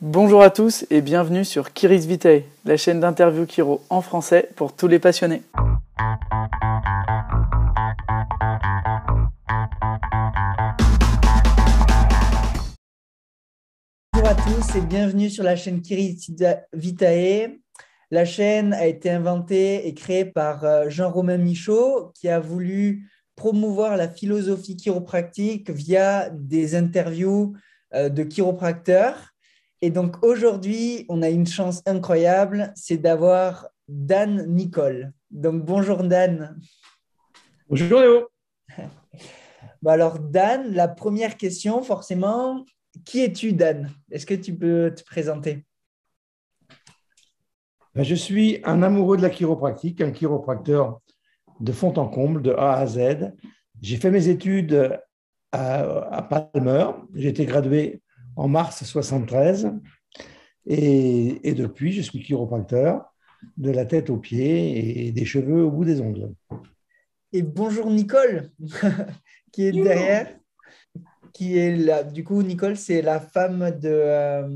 Bonjour à tous et bienvenue sur Kiris Vitae, la chaîne d'interview Kiro en français pour tous les passionnés. Bonjour à tous et bienvenue sur la chaîne Kiris Vitae. La chaîne a été inventée et créée par euh, Jean-Romain Michaud qui a voulu promouvoir la philosophie chiropractique via des interviews euh, de chiropracteurs et donc aujourd'hui, on a une chance incroyable, c'est d'avoir Dan Nicole. Donc bonjour Dan. Bonjour Léo. alors Dan, la première question, forcément, qui es-tu Dan? Est-ce que tu peux te présenter? Ben, Je suis un amoureux de la chiropractique, un chiropracteur de fond en comble, de A à Z. J'ai fait mes études à, à Palmer. J'ai été gradué en mars 73. Et, depuis, je suis chiropracteur de la tête aux pieds et des cheveux au bout des ongles. Et bonjour Nicole, qui est derrière. Qui est là. Du coup, Nicole, c'est la femme de, euh,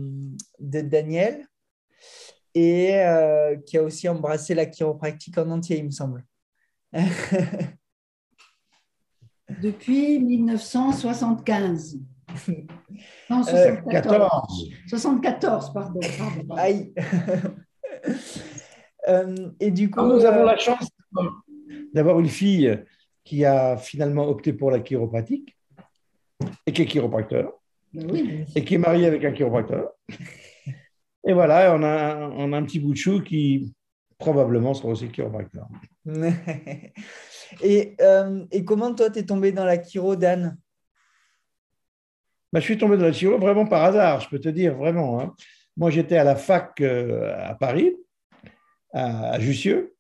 de Daniel et euh, qui a aussi embrassé la chiropractique en entier, il me semble. Depuis 1975. Non, 74. 74, euh, pardon. Aïe. Euh, et du coup, nous avons euh, la chance d'avoir une fille qui a finalement opté pour la chiropratique et qui est chiropracteur ben et qui est mariée avec un chiropracteur. Et voilà, on a, on a un petit bout de chou qui probablement sera aussi chiropracteur. et, et comment toi, tu es tombé dans la chiro, Dan? Bah, je suis tombé dans la chiro vraiment par hasard, je peux te dire, vraiment. Hein. Moi, j'étais à la fac euh, à Paris, à, Jussieu,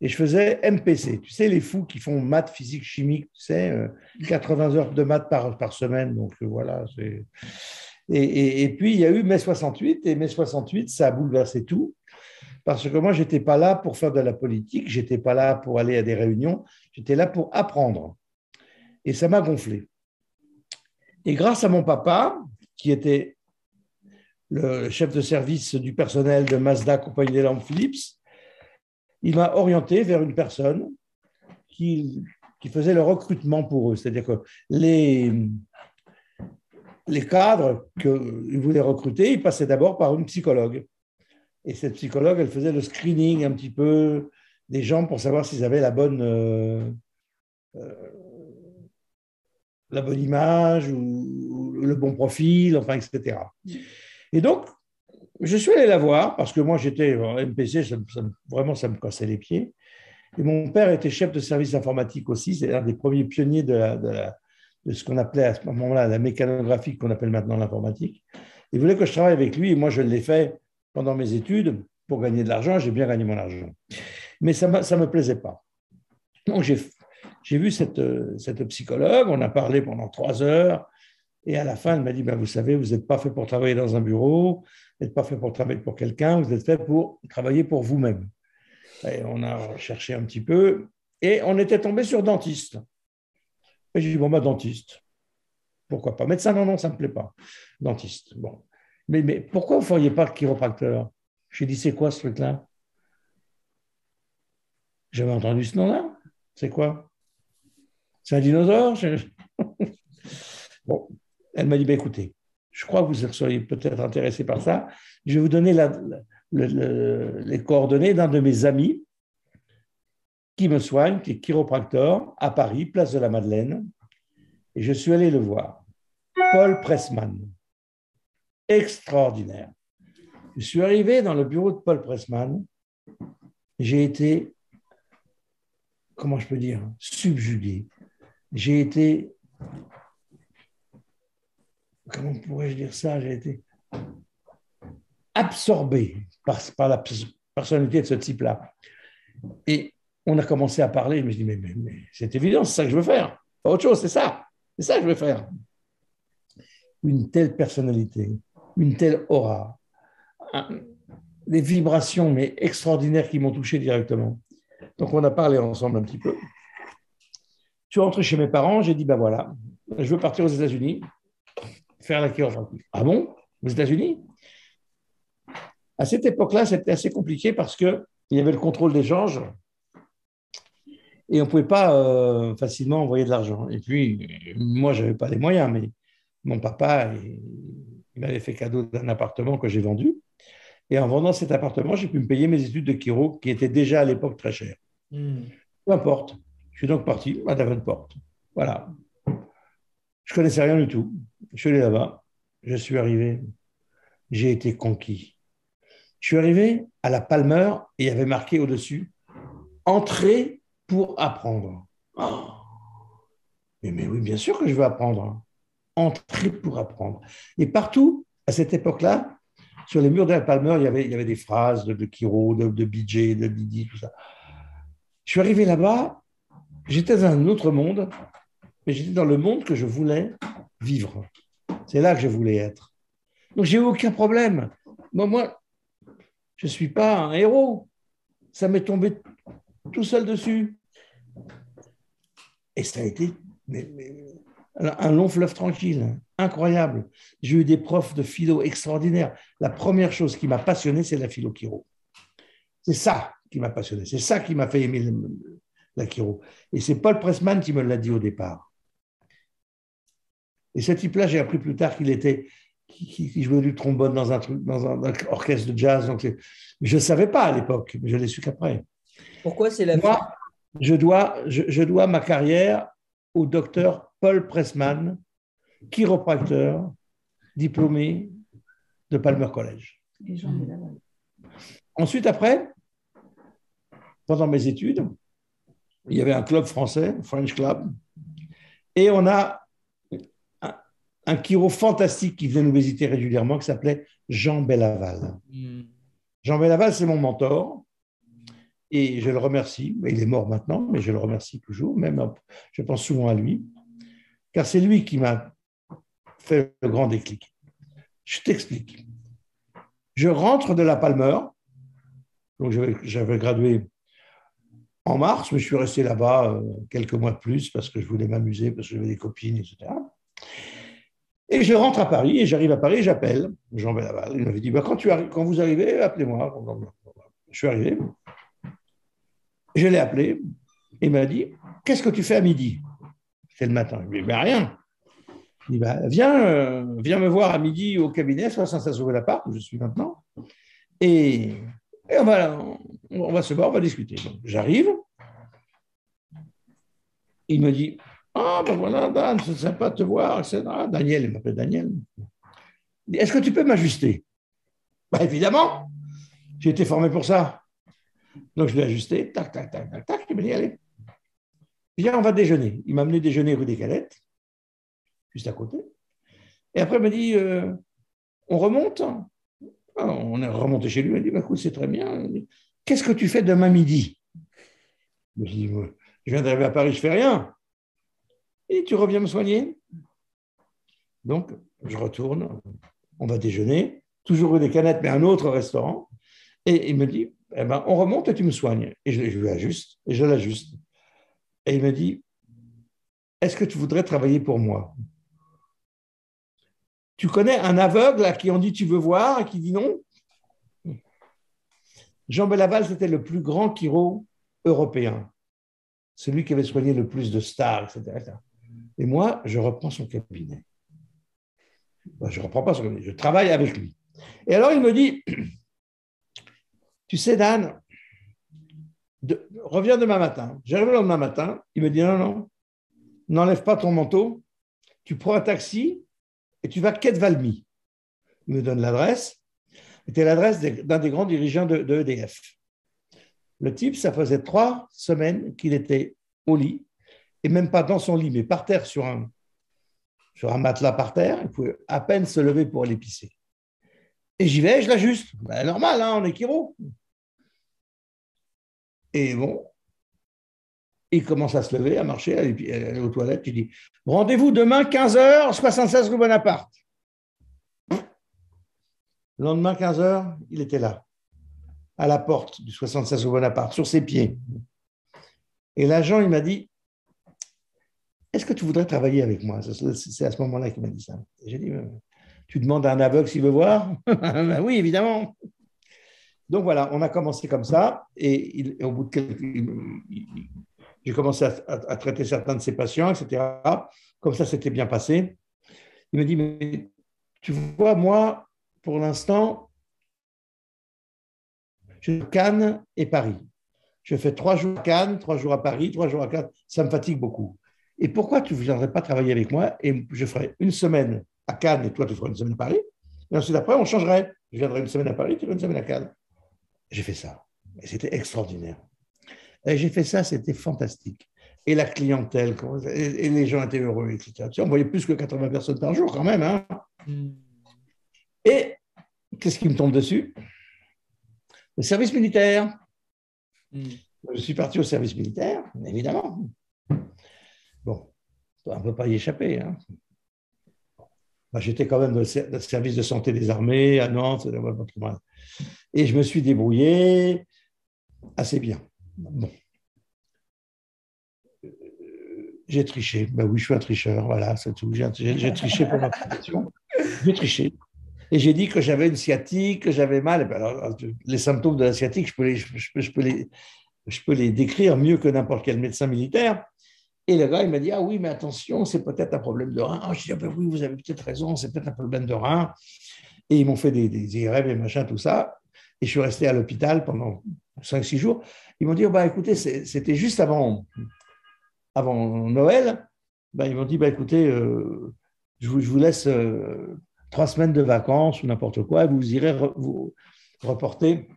et je faisais MPC. Tu sais, les fous qui font maths, physique, chimique, tu sais, 80 euh, heures de maths par, semaine. Donc euh, voilà. Et, et, puis, il y a eu mai 68, et mai 68, ça a bouleversé tout. Parce que moi, je n'étais pas là pour faire de la politique, je n'étais pas là pour aller à des réunions, j'étais là pour apprendre. Et ça m'a gonflé. Et grâce à mon papa, qui était le chef de service du personnel de Mazda Compagnie des Lampes Philips, il m'a orienté vers une personne qui, faisait le recrutement pour eux. C'est-à-dire que les, les cadres qu'il voulait recruter, ils passaient d'abord par une psychologue. Et cette psychologue, elle faisait le screening un petit peu des gens pour savoir s'ils avaient la bonne, euh, euh, la bonne image ou, le bon profil, enfin, etc. Et donc, je suis allé la voir parce que moi, j'étais en MPC, vraiment, ça me cassait les pieds. Et mon père était chef de service informatique aussi, c'est un des premiers pionniers de, de, ce qu'on appelait à ce moment-là la mécanographie, qu'on appelle maintenant l'informatique. Il voulait que je travaille avec lui et moi, je l'ai fait pendant mes études pour gagner de l'argent. J'ai bien gagné mon argent. Mais ça ne me plaisait pas. Donc, j'ai j'ai vu cette, cette, psychologue, on a parlé pendant trois heures, et à la fin, elle m'a dit, ben, vous savez, vous n'êtes pas fait pour travailler dans un bureau, vous n'êtes pas fait pour travailler pour quelqu'un, vous êtes fait pour travailler pour vous-même. Et on a cherché un petit peu, et on était tombé sur dentiste. Et j'ai dit, bon, bah, dentiste. Pourquoi pas? Médecin, non, non, ça ne me plaît pas. Dentiste. Bon. Mais, mais pourquoi vous ne feriez pas chiropracteur? J'ai dit, c'est quoi ce truc-là? J'avais entendu ce nom-là. C'est quoi? C'est un dinosaure Bon, elle m'a dit, bah, écoutez, je crois que vous seriez peut-être intéressé par ça. Je vais vous donner les coordonnées d'un de mes amis qui me soigne, qui est chiropracteur à Paris, place de la Madeleine. Et je suis allé le voir. Paul Pressman. Extraordinaire. Je suis arrivé dans le bureau de Paul Pressman. J'ai été, comment je peux dire, subjugué j'ai été, comment pourrais-je dire ça, j'ai été absorbé par, la personnalité de ce type-là. Et on a commencé à parler, je me suis dit, mais, c'est évident, c'est ça que je veux faire. Pas autre chose, c'est ça. C'est ça que je veux faire. Une telle personnalité, une telle aura, des vibrations mais extraordinaires qui m'ont touché directement. Donc on a parlé ensemble un petit peu. Je suis rentré chez mes parents, j'ai dit, ben voilà, je veux partir aux États-Unis, faire la chiropratique. Ah bon? Aux États-Unis? À cette époque-là, c'était assez compliqué parce qu'il y avait le contrôle d'échange et on ne pouvait pas euh, facilement envoyer de l'argent. Et puis, moi, je n'avais pas les moyens, mais mon papa, il, m'avait fait cadeau d'un appartement que j'ai vendu. Et en vendant cet appartement, j'ai pu me payer mes études de chiro, qui étaient déjà à l'époque très chères. Hmm. Peu importe. Suis donc parti à Davenport. Voilà. Je connaissais rien du tout. Je suis allé là-bas. Je suis arrivé. J'ai été conquis. Je suis arrivé à la Palmer et il y avait marqué au-dessus Entrée pour apprendre. Oh. mais, oui, bien sûr que je veux apprendre. Entrer pour apprendre. Et partout, à cette époque-là, sur les murs de la Palmer, il y avait, il y avait des phrases de, de Kiro, de, de BJ, de Didi, tout ça. Je suis arrivé là-bas, j'étais dans un autre monde, mais j'étais dans le monde que je voulais vivre. C'est là que je voulais être. Donc, j'ai aucun problème. Moi, moi je ne suis pas un héros. Ça m'est tombé tout seul dessus. Et ça a été un long fleuve tranquille, incroyable. J'ai eu des profs de philo extraordinaires. La première chose qui m'a passionné, c'est la philo chiro. C'est ça qui m'a passionné. C'est ça qui m'a fait aimer la chiro. Et c'est Paul Pressman qui me l'a dit au départ. Et ce type-là, j'ai appris plus tard qu'il était qui, jouait du trombone dans un truc, dans un, orchestre de jazz. Donc, je ne savais pas à l'époque, mais je l'ai su qu'après. Pourquoi c'est la Moi, je dois, je, dois ma carrière au docteur Paul Pressman, chiropracteur, diplômé de Palmer College. Ensuite, après, pendant mes études, il y avait un club français, French Club, et on a un chiro fantastique qui venait nous visiter régulièrement, qui s'appelait Jean Bellaval. Hmm. Jean Bellaval, c'est mon mentor. Et je le remercie. Il est mort maintenant, mais je le remercie toujours. Même, je pense souvent à lui. Car c'est lui qui m'a fait le grand déclic. Je t'explique. Je rentre de la Palmer. Donc, j'avais gradué en mars, mais je suis resté là-bas euh, quelques mois de plus parce que je voulais m'amuser, parce que j'avais des copines, etc. Et je rentre à Paris et j'arrive à Paris, j'appelle Jean Bellaval. Il m'avait dit bah, quand, vous arrivez, appelez-moi. Je suis arrivé. Je l'ai appelé. Il m'a dit Qu'est-ce que tu fais à midi C'est le matin. Je lui dit bah, Rien. Il dit bah, viens, euh, viens me voir à midi au cabinet, 76 rue Lapart, où je suis maintenant. Et, et on, va, on, va se voir, on va discuter. J'arrive. Il me dit ah, ben voilà, Dan, c'est sympa de te voir, etc. Daniel, il m'appelle Daniel. Est-ce que tu peux m'ajuster? Bah, Évidemment, j'ai été formé pour ça. Donc, je l'ai ajusté, tac, tac, tac, tac, tac. Il m'a dit, allez, viens, on va déjeuner. Il m'a amené déjeuner rue des Calettes, juste à côté. Et après, il m'a dit, euh, on remonte? Ah, On est remonté chez lui. Il m'a dit, bah, écoute, c'est très bien. Qu'est-ce que tu fais demain midi? Je dit, je viens d'arriver à Paris, je fais rien et tu reviens me soigner? Donc, je retourne, on va déjeuner, toujours des canettes, mais un autre restaurant. Et il me dit, eh ben, on remonte et tu me soignes. Et je, je lui ajuste, et je l'ajuste. Et il me dit, est-ce que tu voudrais travailler pour moi? Tu connais un aveugle à qui on dit tu veux voir et qui dit non? Jean Bellaval, c'était le plus grand chiro européen, celui qui avait soigné le plus de stars, etc. Et moi, je reprends son cabinet. je ne reprends pas son cabinet, je travaille avec lui. Et alors, il me dit, tu sais, Dan, reviens demain matin. J'arrive le lendemain matin, il me dit, non, non, n'enlève pas ton manteau, tu prends un taxi et tu vas Valmy. Il me donne l'adresse. C'était l'adresse d'un des grands dirigeants de, EDF. Le type, ça faisait trois semaines qu'il était au lit et même pas dans son lit, mais par terre sur un, sur un matelas par terre. Il pouvait à peine se lever pour aller pisser. Et j'y vais, je l'ajuste. Ben, normal, hein, on est chiro. Et bon, il commence à se lever, à marcher, à aller, aux toilettes. Il dit Rendez-vous demain, 15h, 76 rue Bonaparte. Le lendemain, 15h, il était là, à la porte du 76 rue Bonaparte, sur ses pieds. Et l'agent, il m'a dit est-ce que tu voudrais travailler avec moi? C'est à ce moment-là qu'il m'a dit ça. J'ai dit, euh, tu demandes à un aveugle s'il veut voir? Ben Oui, évidemment. Donc voilà, on a commencé comme ça, et, au bout de quelques. J'ai commencé à, traiter certains de ses patients, etc. Comme ça, c'était bien passé. Il me dit Mais tu vois, moi, pour l'instant, je Cannes et Paris. Je fais trois jours à Cannes, trois jours à Paris, trois jours à Cannes. Ça me fatigue beaucoup. Et pourquoi tu ne viendrais pas travailler avec moi et je ferai une semaine à Cannes et toi, tu feras une semaine à Paris? Et ensuite, après, on changerait. Je viendrai une semaine à Paris, tu feras une semaine à Cannes. J'ai fait ça. Et c'était extraordinaire. J'ai fait ça, c'était fantastique. Et la clientèle, et les gens étaient heureux, etc. On voyait plus que 80 personnes par jour quand même. Hein hmm. Et qu'est-ce qui me tombe dessus? Le service militaire. Hmm. Je suis parti au service militaire, évidemment. Bon, on ne peut pas y échapper. Hein. J'étais quand même dans le service de santé des armées à Nantes. Et je me suis débrouillé assez bien. Bon. J'ai triché. Ben oui, je suis un tricheur. Voilà, c'est tout. J'ai triché pour ma profession. J'ai triché. Et j'ai dit que j'avais une sciatique, que j'avais mal. Ben alors, les symptômes de la sciatique, je peux les, je peux les, je peux les décrire mieux que n'importe quel médecin militaire. Et le gars, il m'a dit, ah oui, mais attention, c'est peut-être un problème de rein. Ah, je dis, ah ben oui, vous avez peut-être raison, c'est peut-être un problème de rein. Et ils m'ont fait des, des IRM et machin, tout ça. Et je suis resté à l'hôpital pendant 5-6 jours. Ils m'ont dit, oh, bah, écoutez, c'était juste avant, avant Noël. Bah, ils m'ont dit, bah, écoutez, euh, je, vous, laisse euh, trois semaines de vacances ou n'importe quoi, vous irez vous reporter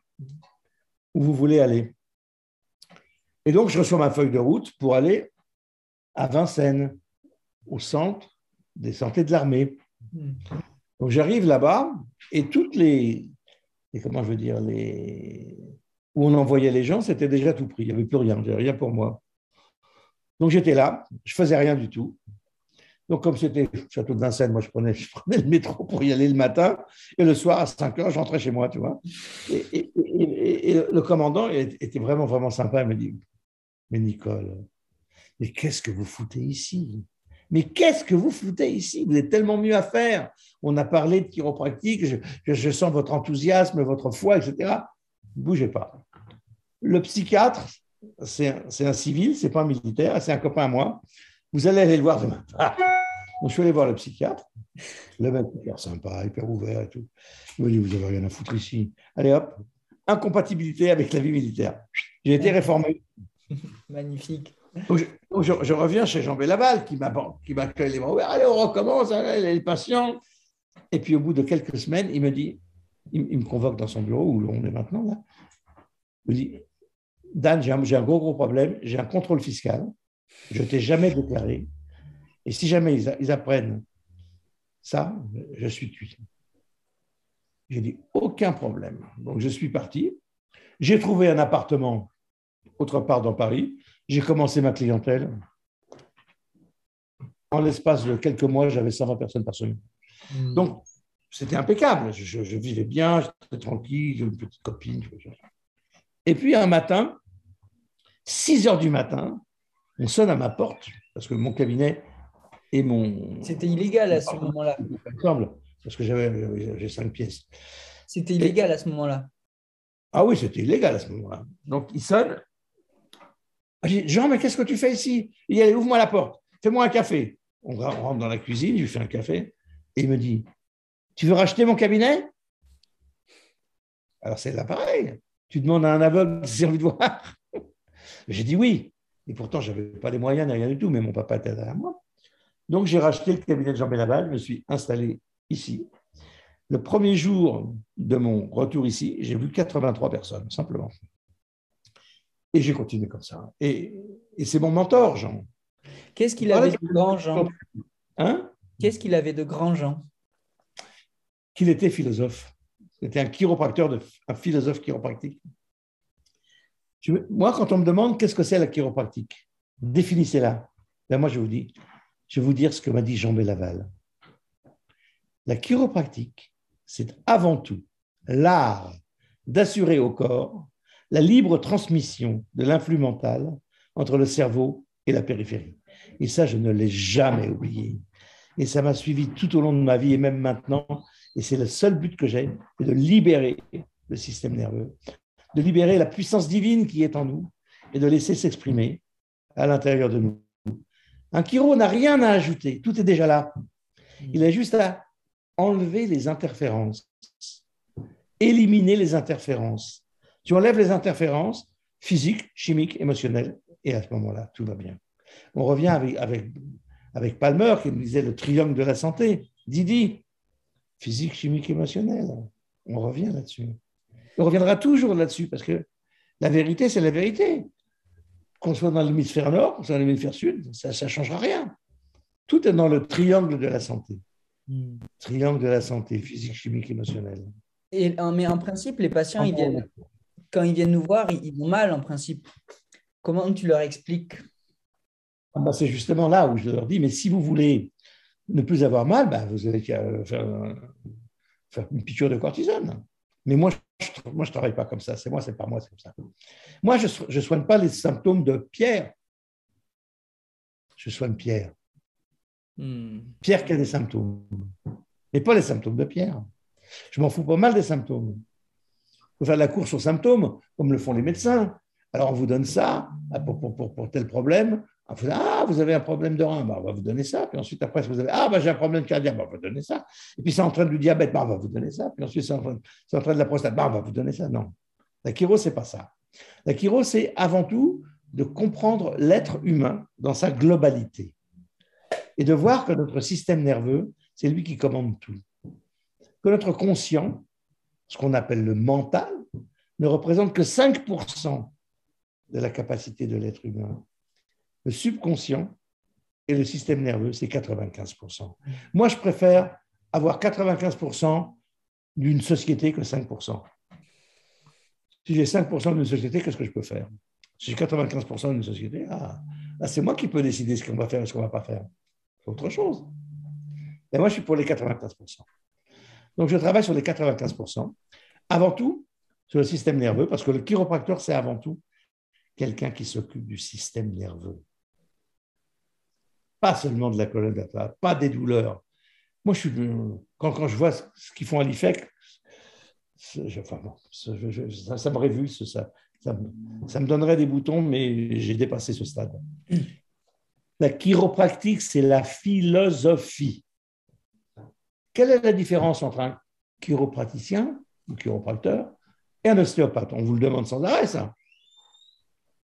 où vous voulez aller. Et donc, je reçois ma feuille de route pour aller à Vincennes, au centre des santé de l'armée. Donc j'arrive là-bas et toutes les, comment je veux dire, les, où on envoyait les gens, c'était déjà tout pris. Il n'y avait plus rien, rien pour moi. Donc j'étais là, je faisais rien du tout. Donc comme c'était Château de Vincennes, moi je prenais, le métro pour y aller le matin et le soir à 5 heures, je rentrais chez moi, tu vois. Et, le commandant était vraiment, vraiment sympa. Il me dit, mais Nicole, mais qu'est-ce que vous foutez ici? Mais qu'est-ce que vous foutez ici? Vous êtes tellement mieux à faire. On a parlé de chiropractique, je, sens votre enthousiasme, votre foi, etc. bougez pas. Le psychiatre, c'est un, un, civil, c'est pas un militaire, c'est un copain à moi. Vous allez aller le voir demain. Donc, je suis allé voir le psychiatre. Le mec hyper sympa, hyper ouvert et tout. Il m'a dit, vous n'avez rien à foutre ici. Allez hop, incompatibilité avec la vie militaire. J'ai été réformé. Magnifique. je, reviens chez Jean Bellaval qui m'accueille les bras ouverts. Allez, on recommence, allez, les patients. Et puis au bout de quelques semaines, il me dit, il, me convoque dans son bureau où on est maintenant là. Il me dit, Dan, j'ai un, gros gros problème, j'ai un contrôle fiscal, je t'ai jamais déclaré. Et si jamais ils, apprennent ça, je suis tué. J'ai dit, aucun problème. Donc je suis parti. J'ai trouvé un appartement autre part dans Paris. J'ai commencé ma clientèle. En l'espace de quelques mois, j'avais 120 personnes par semaine. Hmm. Donc, c'était impeccable. Je, vivais bien, j'étais tranquille, j'avais une petite copine. Et puis, un matin, 6 heures du matin, on sonne à ma porte, parce que mon cabinet et mon. C'était illégal à ce moment-là. Parce que j'avais j'ai cinq pièces. C'était illégal à ce moment-là. Ah oui, c'était illégal à ce moment-là. Donc, il sonne, Jean, mais qu'est-ce que tu fais ici? Il dit, ouvre-moi la porte, fais-moi un café. On rentre dans la cuisine, je lui fais un café, et il me dit, tu veux racheter mon cabinet? Alors c'est là pareil. Tu demandes à un aveugle si j'ai envie de voir. J'ai dit oui. Et pourtant, je n'avais pas les moyens, rien du tout, mais mon papa était derrière moi. Donc, j'ai racheté le cabinet de Jean Bellaval, je me suis installé ici. Le premier jour de mon retour ici, j'ai vu 83 personnes, simplement. Et j'ai continué comme ça. Et, c'est mon mentor, Jean. Qu'est-ce qu'il avait de grand, Jean Hein? Qu'est-ce qu'il avait de grand, Jean? Qu'il était philosophe. C'était un chiropracteur, de, un philosophe chiropractique. Moi, quand on me demande qu'est-ce que c'est la chiropractique, définissez-la. Ben moi, je vous dis, je vais vous dire ce que m'a dit Jean Bellaval. La chiropractique, c'est avant tout l'art d'assurer au corps la libre transmission de l'influx mental entre le cerveau et la périphérie. Et ça, je ne l'ai jamais oublié. Et ça m'a suivi tout au long de ma vie et même maintenant. Et c'est le seul but que j'ai, de libérer le système nerveux, de libérer la puissance divine qui est en nous et de laisser s'exprimer à l'intérieur de nous. Un chiro n'a rien à ajouter, tout est déjà là. Il a juste à enlever les interférences, éliminer les interférences. Tu enlèves les interférences physiques, chimiques, émotionnelles, et à ce moment-là, tout va bien. On revient avec, Palmer qui nous disait le triangle de la santé. Didi, physique, chimique, émotionnel. On revient là-dessus. On reviendra toujours là-dessus parce que la vérité, c'est la vérité. Qu'on soit dans l'hémisphère nord, qu'on soit dans l'hémisphère sud, ça ne changera rien. Tout est dans le triangle de la santé. Hmm. Triangle de la santé, physique, chimique, émotionnel. Et, mais en principe, les patients, ils viennent, quand ils viennent nous voir, ils vont mal en principe. Comment tu leur expliques? Ah bah, C'est justement là où je leur dis, mais si vous voulez ne plus avoir mal, bah, vous avez qu'à faire, faire, une piqûre de cortisone. Mais moi, je ne travaille pas comme ça. C'est moi, c'est pas moi, c'est comme ça. Moi, je ne soigne pas les symptômes de Pierre. Je soigne Pierre. Hmm. Pierre qui a des symptômes. Mais pas les symptômes de Pierre. Je m'en fous pas mal des symptômes. Il faut faire la course aux symptômes, comme le font les médecins. Alors, on vous donne ça ah, pour, pour, pour, tel problème. Ah, vous avez un problème de rein, bah, on va vous donner ça. Puis ensuite, après, vous avez Ah, bah, j'ai un problème cardiaque, bah, on va vous donner ça. Et puis, c'est en train du diabète, bah, on va vous donner ça. Puis ensuite, c'est en, train de la prostate, bah, on va vous donner ça. Non. La chiro, ce n'est pas ça. La chiro, c'est avant tout de comprendre l'être humain dans sa globalité et de voir que notre système nerveux, c'est lui qui commande tout. Que notre conscient, ce qu'on appelle le mental, ne représente que 5% de la capacité de l'être humain. Le subconscient et le système nerveux, c'est 95%. Moi, je préfère avoir 95% d'une société que 5%. Si j'ai 5% d'une société, qu'est-ce que je peux faire? Si j'ai 95% d'une société, ah, c'est moi qui peux décider ce qu'on va faire et ce qu'on ne va pas faire. C'est autre chose. Et moi, je suis pour les 95%. Donc, je travaille sur les 95%. Avant tout, sur le système nerveux, parce que le chiropracteur, c'est avant tout quelqu'un qui s'occupe du système nerveux. Pas seulement de la colonne vertébrale, pas des douleurs. Moi, je suis, quand, quand je vois ce qu'ils font à l'IFEC, enfin, ça, ça, me révulse, ça, ça, me donnerait des boutons, mais j'ai dépassé ce stade. La chiropractique, c'est la philosophie. Quelle est la différence entre un chiropraticien, un chiropracteur, et un ostéopathe? On vous le demande sans arrêt, ça.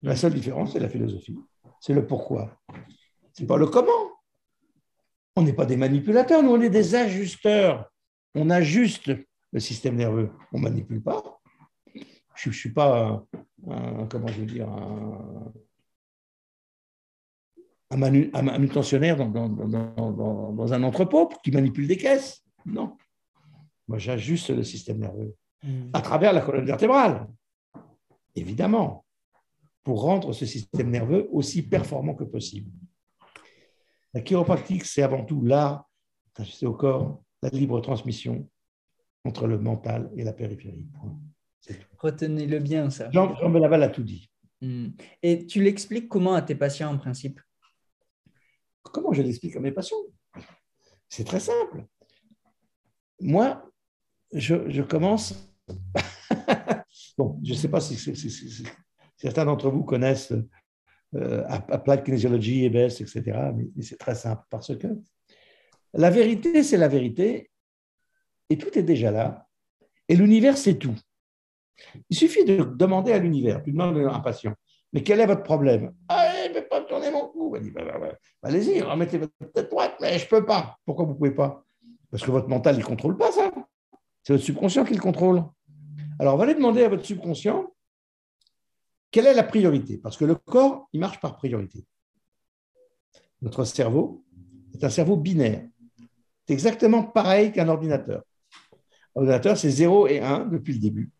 La seule différence, c'est la philosophie. C'est le pourquoi. C'est pas le comment. On n'est pas des manipulateurs, nous, on est des ajusteurs. On ajuste le système nerveux. On ne manipule pas. Je ne suis pas un, comment je veux dire, un, manutentionnaire dans, dans, dans, un entrepôt qui manipule des caisses. Non. Moi, j'ajuste le système nerveux hmm. à travers la colonne vertébrale, évidemment pour rendre ce système nerveux aussi performant que possible. La chiropractique, c'est avant tout l'art d'ajuster au corps la libre transmission entre le mental et la périphérie. Retenez-le bien, ça. Jean, Jean Belaval a tout dit. Hmm. Et tu l'expliques comment à tes patients en principe? Comment je l'explique à mes patients? C'est très simple. Moi, je, je commence. bon, je ne sais pas si Certains d'entre vous connaissent euh, Applied Kinesiology, EBS, etc. Mais, c'est très simple parce que la vérité, c'est la vérité et tout est déjà là. Et l'univers, c'est tout. Il suffit de demander à l'univers. Tu demandes à un patient, mais quel est votre problème Ah, je ne peux pas tourner mon cou. Bah, bah, bah, allez-y, remettez votre tête droite, mais je ne peux pas. Pourquoi vous ne pouvez pas? Parce que votre mental, il ne contrôle pas ça. C'est votre subconscient qui le contrôle. Alors, on va aller demander à votre subconscient, quelle est la priorité? Parce que le corps, il marche par priorité. Notre cerveau est un cerveau binaire. C'est exactement pareil qu'un ordinateur. L'ordinateur, c'est 0 et 1 depuis le début.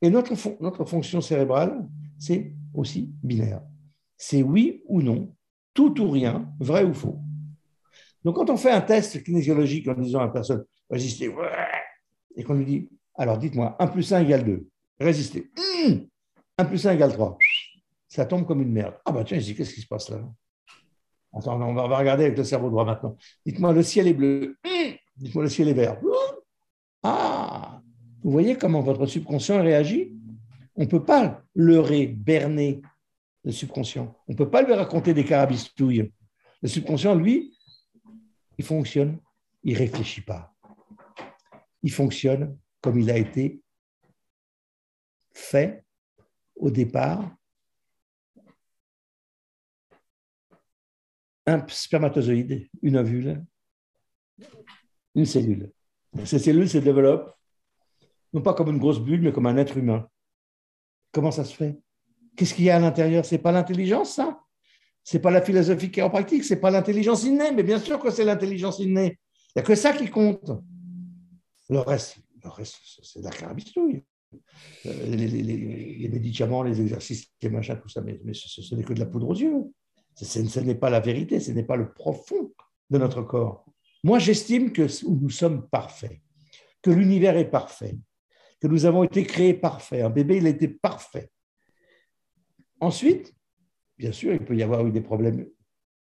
Et notre, notre fonction cérébrale, c'est aussi binaire. C'est oui ou non, tout ou rien, vrai ou faux. Donc, quand on fait un test kinésiologique en disant à la personne, résistez, et qu'on lui dit, alors dites-moi, 1 plus 1 égale 2, résistez. 1 plus 1 égale 3. Ça tombe comme une merde. Ah bah tiens, qu'est-ce qui se passe là? Attends, on va, regarder avec le cerveau droit maintenant. Dites-moi, le ciel est bleu. Dites-moi, le ciel est vert. Ah Vous voyez comment votre subconscient réagit? On ne peut pas leurrer, berner le subconscient. On ne peut pas lui raconter des carabistouilles. Le subconscient, lui, il fonctionne, il ne réfléchit pas. Il fonctionne comme il a été fait au départ. Un spermatozoïde, une ovule, une cellule. Ces cellules se développent non pas comme une grosse bulle, mais comme un être humain. Comment ça se fait? Qu'est-ce qu'il y a à l'intérieur? C'est pas l'intelligence, ça? C'est pas la philosophie qui est en pratique, c'est pas l'intelligence innée, mais bien sûr que c'est l'intelligence innée. Il n'y a que ça qui compte. Le reste, le reste c'est de la carabistouille. Euh, les, médicaments, les exercices, les machins, tout ça, mais, ce, n'est que de la poudre aux yeux. ce n'est pas la vérité, ce n'est pas le profond de notre corps. Moi, j'estime que nous sommes parfaits, que l'univers est parfait, que nous avons été créés parfaits. Un bébé, il été parfait. Ensuite, bien sûr, il peut y avoir eu des problèmes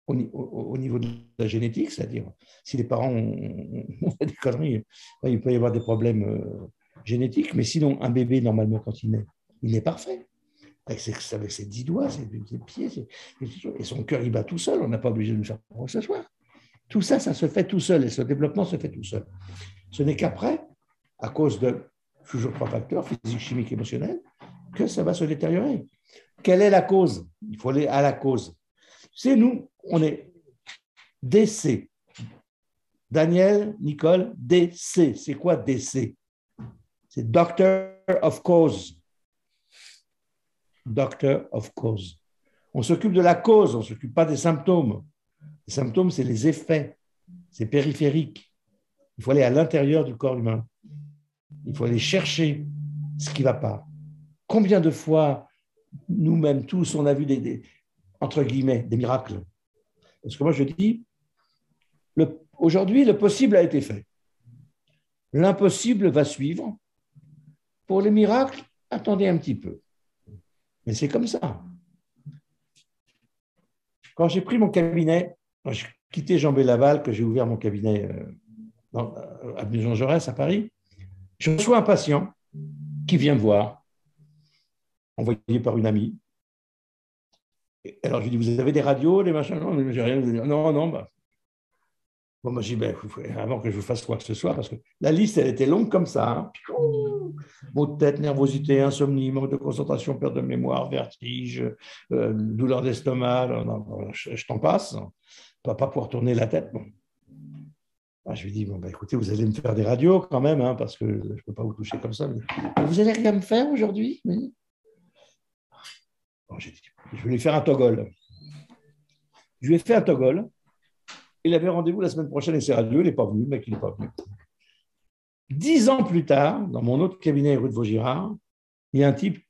au, niveau de la génétique, c'est-à-dire si les parents ont, fait des conneries, il peut y avoir des problèmes génétiques, mais sinon, un bébé, normalement, quand il naît, il est parfait. Avec ses, avec ses dix doigts, ses, pieds, et son cœur, il bat tout seul, on n'a pas obligé de lui faire soit. Tout ça, ça se fait tout seul, et ce développement se fait tout seul. Ce n'est qu'après, à cause de toujours trois facteurs, physique, chimique, émotionnel, que ça va se détériorer. Quelle est la cause? Il faut aller à la cause. C'est nous, on est DC. Daniel, Nicole, DC. C'est quoi DC C'est Doctor of Cause. Doctor of Cause. On s'occupe de la cause, on ne s'occupe pas des symptômes. Les symptômes, c'est les effets, c'est périphérique. Il faut aller à l'intérieur du corps humain. Il faut aller chercher ce qui ne va pas. Combien de fois, nous-mêmes tous, on a vu des, entre guillemets, des miracles? Parce que moi, je dis, aujourd'hui, le possible a été fait. L'impossible va suivre. Pour les miracles, attendez un petit peu. Mais c'est comme ça. Quand j'ai pris mon cabinet, quand j'ai quitté Jean Laval, que j'ai ouvert mon cabinet euh, dans, à Jean Jaurès à Paris, je reçois un patient qui vient me voir, envoyé par une amie. alors, je lui dis, vous avez des radios, des machins Non. Non, non, bah. Bon, moi, je dis, ben, avant que je vous fasse quoi que ce soit, parce que la liste, elle était longue comme ça. Hein. Maux de tête, nervosité, insomnie, manque de concentration, perte de mémoire, vertige, euh, douleur d'estomac, je, t'en passe. Pas, pas pouvoir tourner la tête. Bon. Ah, je lui dis, bon, bah, écoutez, vous allez me faire des radios quand même, hein, parce que je ne peux pas vous toucher comme ça. vous allez rien me faire aujourd'hui Je vais lui faire un togol. Je lui ai fait un togol. Il avait rendez-vous la semaine prochaine et ses radios. Il n'est pas venu, le mec, il n'est pas venu. Dix ans plus tard, dans mon autre cabinet rue de Vaugirard, il y a un type,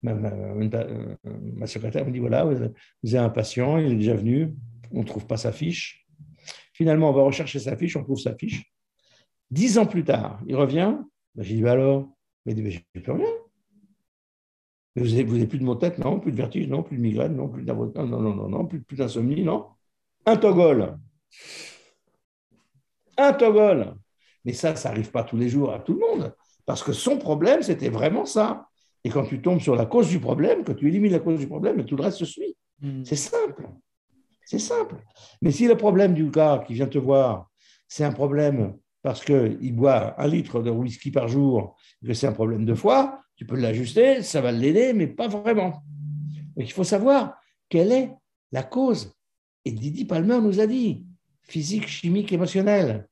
ma, secrétaire me dit, voilà, vous avez un patient, il est déjà venu, on ne trouve pas sa fiche. Finalement, on va rechercher sa fiche, on trouve sa fiche. Dix ans plus tard, il revient. Ben, J'ai dit, bah alors Mais il dit, j'ai plus rien. vous n'avez plus de maux tête, non Plus de vertige, non Plus de migraine, non Plus non, non, non, non, plus d'insomnie, non Un togol. Un togol. Mais ça, ça n'arrive pas tous les jours à tout le monde. Parce que son problème, c'était vraiment ça. Et quand tu tombes sur la cause du problème, que tu élimines la cause du problème, tout le reste se suit. Hmm. C'est simple. C'est simple. Mais si le problème du gars qui vient te voir, c'est un problème parce qu'il boit un litre de whisky par jour, que c'est un problème de foie, tu peux l'ajuster, ça va l'aider, mais pas vraiment. Donc il faut savoir quelle est la cause. Et Didi Palmer nous a dit physique, chimique, émotionnel.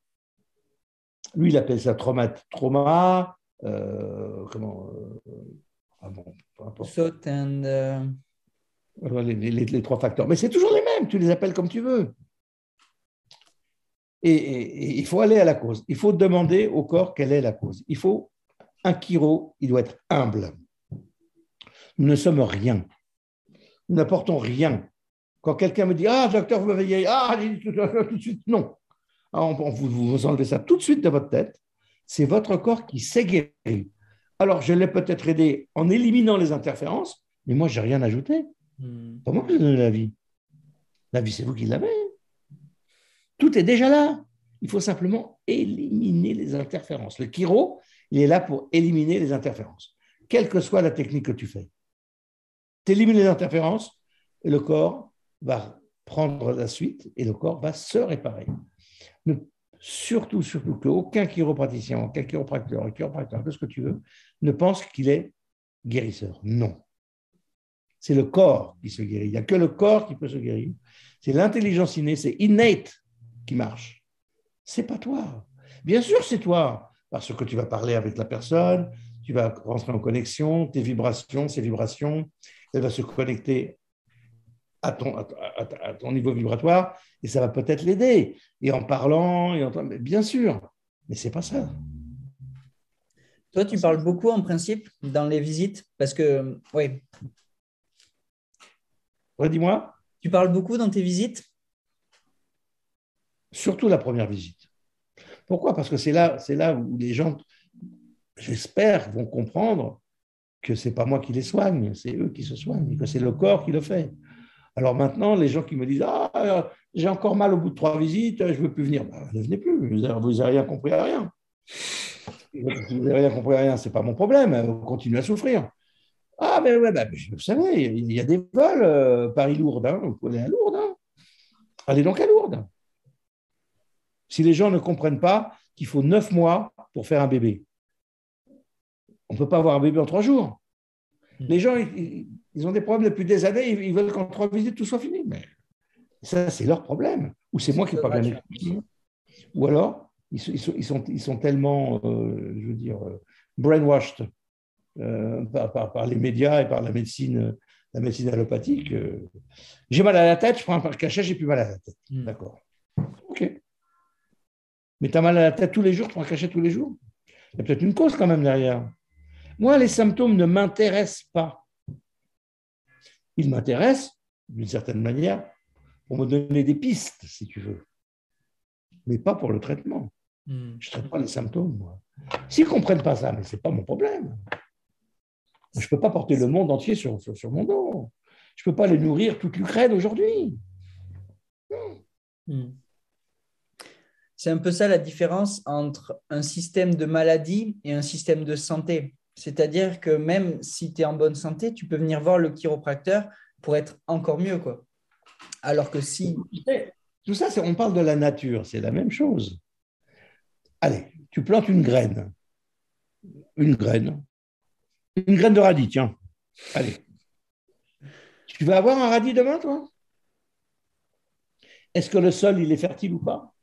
Lui, il appelle ça trauma, trauma euh, comment euh, ah bon, and, euh, les, trois facteurs. Mais c'est toujours les mêmes, tu les appelles comme tu veux. Et, il faut aller à la cause. Il faut demander au corps quelle est la cause. Il faut, un chiro, il doit être humble. Nous ne sommes rien. Nous n'apportons rien. Quand quelqu'un me dit Ah, docteur, vous m'avez dit, ah, tout de suite, non. Ah, vous, vous enlevez ça tout de suite de votre tête. C'est votre corps qui s'est guéri. Alors, je l'ai peut-être aidé en éliminant les interférences, mais moi, je n'ai rien ajouté. Hmm. Comment vous donnez la vie La vie, c'est vous qui l'avez. Tout est déjà là. Il faut simplement éliminer les interférences. Le chiro, Il est là pour éliminer les interférences, quelle que soit la technique que tu fais. Tu élimines les interférences et le corps va prendre la suite et le corps va se réparer. surtout, surtout qu'aucun chiropraticien, aucun chiropracteur, chiropracteur, tout ce que tu veux, ne pense qu'il est guérisseur. Non. C'est le corps qui se guérit. Il n'y a que le corps qui peut se guérir. C'est l'intelligence innée, c'est innate qui marche. C'est pas toi. Bien sûr, c'est toi, parce que tu vas parler avec la personne, tu vas rentrer en connexion, tes vibrations, ces vibrations, elle va se connecter à ton, à, ton niveau vibratoire et ça va peut-être l'aider. Et en parlant, et en, bien sûr, mais c'est pas ça. Toi, tu parles beaucoup en principe dans les visites parce que, oui. Redis-moi. Tu parles beaucoup dans tes visites? Surtout la première visite. Pourquoi? Parce que c'est là, c'est là où les gens, j'espère, vont comprendre que c'est pas moi qui les soigne, c'est eux qui se soignent, que c'est le corps qui le fait. Alors maintenant, les gens qui me disent Ah, j'ai encore mal au bout de trois visites, je ne veux plus venir. Ben, ne venez plus, vous n'avez rien compris à rien. vous n'avez rien compris à rien, ce n'est pas mon problème, vous continuez à souffrir. Ah, mais ouais, ben, vous savez, il y a des vols euh, Paris-Lourdes, hein, vous pouvez aller à Lourdes. Hein. Allez donc à Lourdes. Si les gens ne comprennent pas qu'il faut neuf mois pour faire un bébé, on ne peut pas avoir un bébé en trois jours. Hmm. Les gens, ils, ont des problèmes depuis des années, ils veulent qu'en trois visites, tout soit fini. Mais ça, c'est leur problème. Ou c'est moi qui n'ai pas bien Ou alors, ils, sont, ils, sont, tellement, euh, je veux dire, euh, brainwashed euh, par, les médias et par la médecine, la médecine allopathique. j'ai mal à la tête, je prends un cachet, j'ai plus mal à la tête. Hmm. D'accord. OK. Mais tu as mal à la tête tous les jours, tu prends un cachet tous les jours? Il y a peut-être une cause quand même derrière. Moi, les symptômes ne m'intéressent pas. Ils m'intéressent, d'une certaine manière, pour me donner des pistes, si tu veux, mais pas pour le traitement. Hmm. Je ne traite pas les symptômes, moi. S'ils ne comprennent pas ça, mais ce n'est pas mon problème. Je ne peux pas porter le monde entier sur, mon dos. Je ne peux pas les nourrir toute l'Ukraine aujourd'hui. Hmm. C'est un peu ça la différence entre un système de maladie et un système de santé. C'est-à-dire que même si tu es en bonne santé, tu peux venir voir le chiropracteur pour être encore mieux. Alors que si. Tout ça, on parle de la nature, c'est la même chose. Allez, tu plantes une graine. Une graine. Une graine de radis, tiens. Allez. Tu vas avoir un radis demain, toi? Est-ce que le sol, il est fertile ou pas?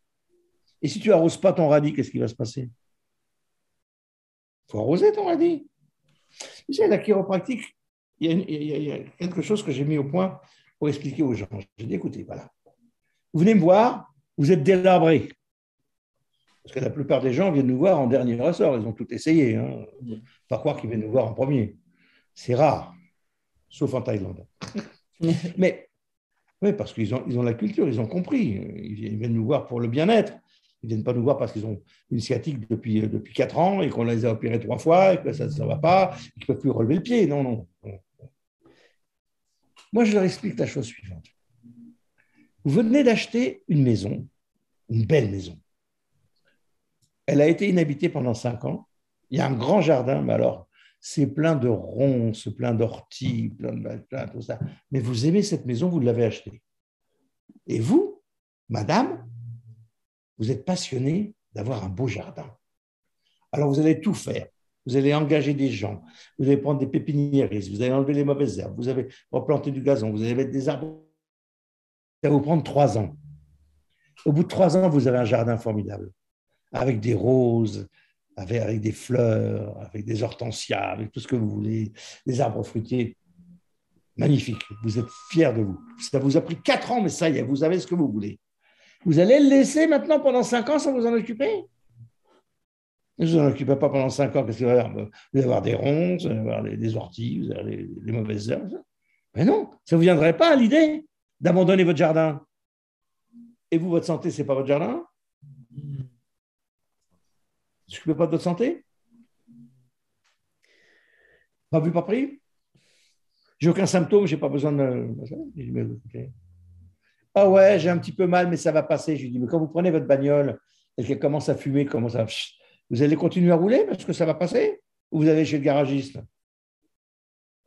Et si tu n'arroses pas ton radis, qu'est-ce qui va se passer? Faut arroser ton radis. Tu sais, la chiropractique, il y, a, quelque chose que j'ai mis au point pour expliquer aux gens. J'ai dit, écoutez, voilà, vous venez me voir, vous êtes délabré. Parce que la plupart des gens viennent nous voir en dernier ressort, ils ont tout essayé. Hein. Pas croire qu'ils viennent nous voir en premier. C'est rare, sauf en Thaïlande. Mais, oui, parce qu'ils ont, ils ont la culture, ils ont compris. Ils viennent nous voir pour le bien-être. Ils ne viennent pas nous voir parce qu'ils ont une sciatique depuis, euh, depuis 4 ans et qu'on les a opérés trois fois et que ça ne va pas, qu'ils ne peuvent plus relever le pied. Non, non, Moi, je leur explique la chose suivante. Vous venez d'acheter une maison, une belle maison. Elle a été inhabitée pendant 5 ans. Il y a un grand jardin, mais alors, c'est plein de ronces, plein d'orties, plein de plein, tout ça. Mais vous aimez cette maison, vous l'avez achetée. Et vous, madame, vous êtes passionné d'avoir un beau jardin. Alors vous allez tout faire. Vous allez engager des gens, vous allez prendre des pépiniéristes, vous allez enlever les mauvaises herbes, vous allez replanter du gazon, vous allez mettre des arbres. Ça va vous prendre trois ans. Au bout de trois ans, vous avez un jardin formidable, avec des roses, avec, des fleurs, avec des hortensias, avec tout ce que vous voulez, des arbres fruitiers. Magnifique. Vous êtes fiers de vous. Ça vous a pris quatre ans, mais ça y est, vous avez ce que vous voulez. Vous allez le laisser maintenant pendant cinq ans sans vous en occuper? Ne vous en occupez pas pendant cinq ans, parce que vous allez avoir? Des ronces, vous allez avoir des, orties, vous des, mauvaises herbes. Mais non, ça ne vous viendrait pas à l'idée d'abandonner votre jardin. Et vous, votre santé, ce n'est pas votre jardin? Vous ne occupez pas de votre santé? Pas vu, pas pris? J'ai aucun symptôme, je n'ai pas besoin de... Ah ouais, j'ai un petit peu mal, mais ça va passer. Je lui dis, mais quand vous prenez votre bagnole et qu'elle commence à fumer, comment ça Vous allez continuer à rouler parce que ça va passer? Ou vous allez chez le garagiste?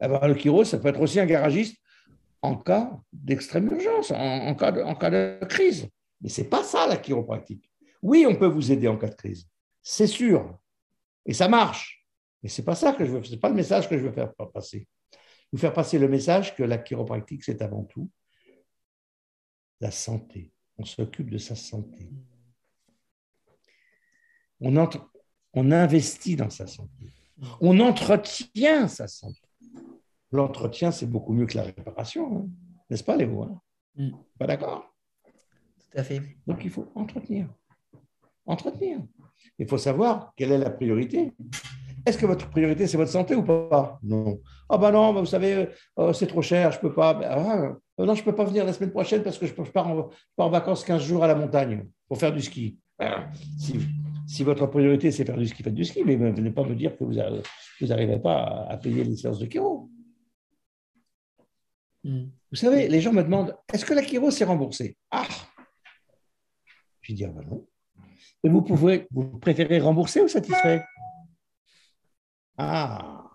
Eh ben, Le chiro, ça peut être aussi un garagiste en cas d'extrême urgence, en, cas de, crise. Mais ce n'est pas ça la chiropratique. Oui, on peut vous aider en cas de crise, c'est sûr. Et ça marche. Mais ce n'est pas ça que je veux, pas le message que je veux faire passer. Vous faire passer le message que la chiropratique, c'est avant tout la santé. On s'occupe de sa santé. On, entre, on investit dans sa santé. On entretient sa santé. L'entretien, c'est beaucoup mieux que la réparation, hein. n'est-ce pas, Léo hein? Mm. Pas d'accord? Tout à fait. Donc, il faut entretenir. Entretenir. Il faut savoir quelle est la priorité. Est-ce que votre priorité, c'est votre santé ou pas? Non. Ah ben non, vous savez, euh, c'est trop cher, je ne peux pas. Ah, non, je ne peux pas venir la semaine prochaine parce que je, pars en, en vacances 15 jours à la montagne pour faire du ski. Si, votre priorité, c'est faire du ski, faites du ski, mais venez pas me dire que vous n'arrivez pas à payer les séances de chiro. Hmm. Vous savez, les gens me demandent est-ce que la chiro s'est remboursée Ah Je dis ah ben non. Et vous, pouvez, vous préférez rembourser ou satisfait? Ah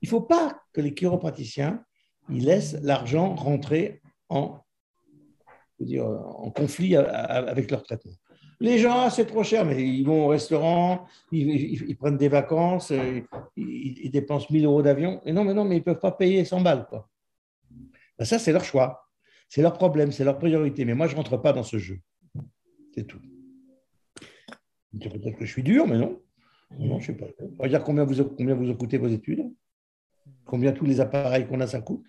Il ne faut pas que les chiropraticiens ils laissent l'argent rentrer en, conflit avec leur traitement. Les gens, c'est trop cher, mais ils vont au restaurant, ils, prennent des vacances, ils, dépensent 1000 euros d'avion. Et non, mais non, mais ils ne peuvent pas payer 100 balles. Quoi. Ben, ça, c'est leur choix. C'est leur problème, c'est leur priorité. Mais moi, je ne rentre pas dans ce jeu. C'est tout. Peut-être que je suis dur, mais non. Non, je ne sais pas. Combien vous, combien vous ont coûté vos études. Combien tous les appareils qu'on a, ça coûte.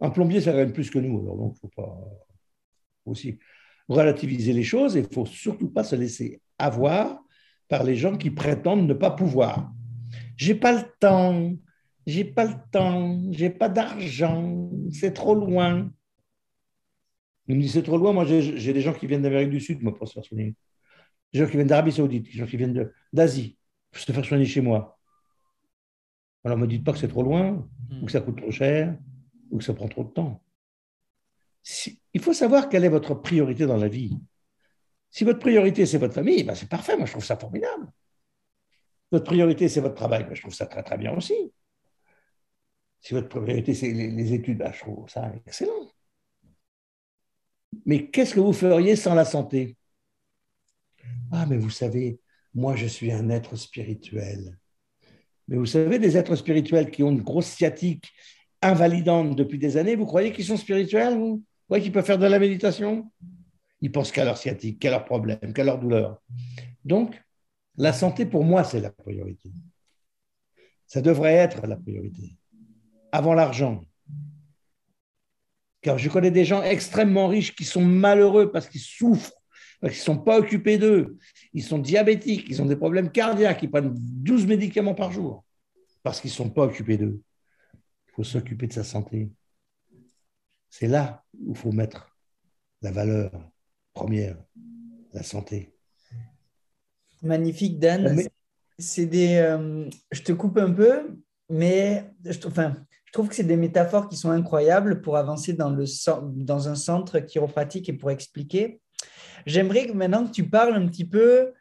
Un plombier, ça gagne plus que nous. Alors, donc, il faut pas aussi relativiser les choses et il ne faut surtout pas se laisser avoir par les gens qui prétendent ne pas pouvoir. J'ai pas le temps, j'ai pas le temps, j'ai pas d'argent, c'est trop loin. Il me dit c'est trop loin. Moi, j'ai des gens qui viennent d'Amérique du Sud, moi, pour se faire soigner. Des gens qui viennent d'Arabie Saoudite, des gens qui viennent d'Asie, pour se faire soigner chez moi. Alors, ne me dites pas que c'est trop loin, ou que ça coûte trop cher, ou que ça prend trop de temps. il faut savoir quelle est votre priorité dans la vie. Si votre priorité, c'est votre famille, ben c'est parfait, moi je trouve ça formidable. Votre priorité, c'est votre travail, ben je trouve ça très très bien aussi. Si votre priorité, c'est les, études, ben je trouve ça excellent. Mais qu'est-ce que vous feriez sans la santé? Ah, mais vous savez, moi je suis un être spirituel. Mais vous savez, des êtres spirituels qui ont une grosse sciatique invalidante depuis des années, vous croyez qu'ils sont spirituels Vous? Croyez qu'ils peuvent faire de la méditation? Ils pensent qu'à leur sciatique, qu'à leurs problèmes, qu'à leur douleur. Donc, la santé, pour moi, c'est la priorité. Ça devrait être la priorité. Avant l'argent. Car je connais des gens extrêmement riches qui sont malheureux parce qu'ils souffrent, parce qu'ils ne sont pas occupés d'eux. Ils sont diabétiques, ils ont des problèmes cardiaques, ils prennent 12 médicaments par jour parce qu'ils ne sont pas occupés d'eux faut s'occuper de sa santé. C'est là où il faut mettre la valeur première, la santé. Magnifique, Dan. C'est des, euh, je te coupe un peu, mais je, enfin, je trouve que c'est des métaphores qui sont incroyables pour avancer dans, le, dans un centre chiropratique et pour expliquer. J'aimerais que maintenant que tu parles un petit peu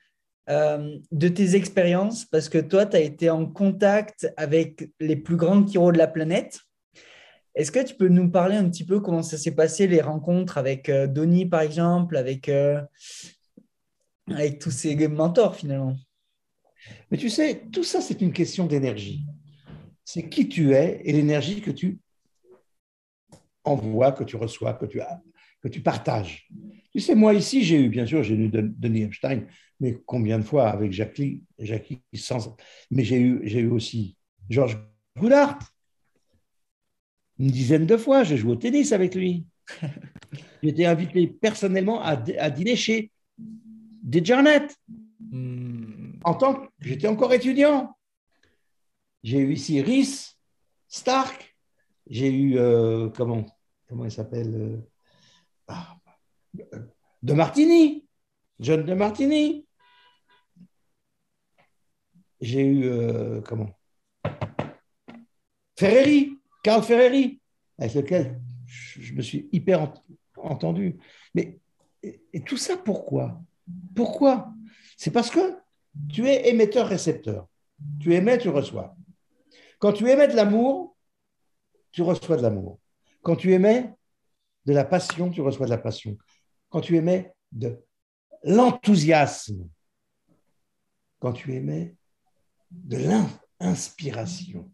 euh, de tes expériences, parce que toi, tu as été en contact avec les plus grands chiro de la planète. Est-ce que tu peux nous parler un petit peu comment ça s'est passé, les rencontres avec euh, Donny, par exemple, avec, euh, avec tous ces mentors, finalement? Mais tu sais, tout ça, c'est une question d'énergie. C'est qui tu es et l'énergie que tu envoies, que tu reçois, que tu, que tu partages. Tu sais, moi, ici, j'ai eu, bien sûr, j'ai eu Denis Epstein, mais combien de fois avec Jackie, Jackie sans... Mais j'ai eu, j'ai eu aussi Georges Goulart, une dizaine de fois, j'ai joué au tennis avec lui. J'ai été invité personnellement à, dîner chez des Jarnet. Hmm. En tant que j'étais encore étudiant. J'ai eu ici Rhys, Stark, j'ai eu, euh, comment, comment il s'appelle euh, ah, De Martini, John De Martini j'ai eu, euh, comment? Ferreri, Carl Ferreri, avec lequel je, me suis hyper entendu. Mais et, tout ça pourquoi? Pourquoi? C'est parce que tu es émetteur-récepteur. Tu émets, tu reçois. Quand tu émets de l'amour, tu reçois de l'amour. Quand tu émets de la passion, tu reçois de la passion. Quand tu émets de l'enthousiasme, quand tu émets de l'inspiration.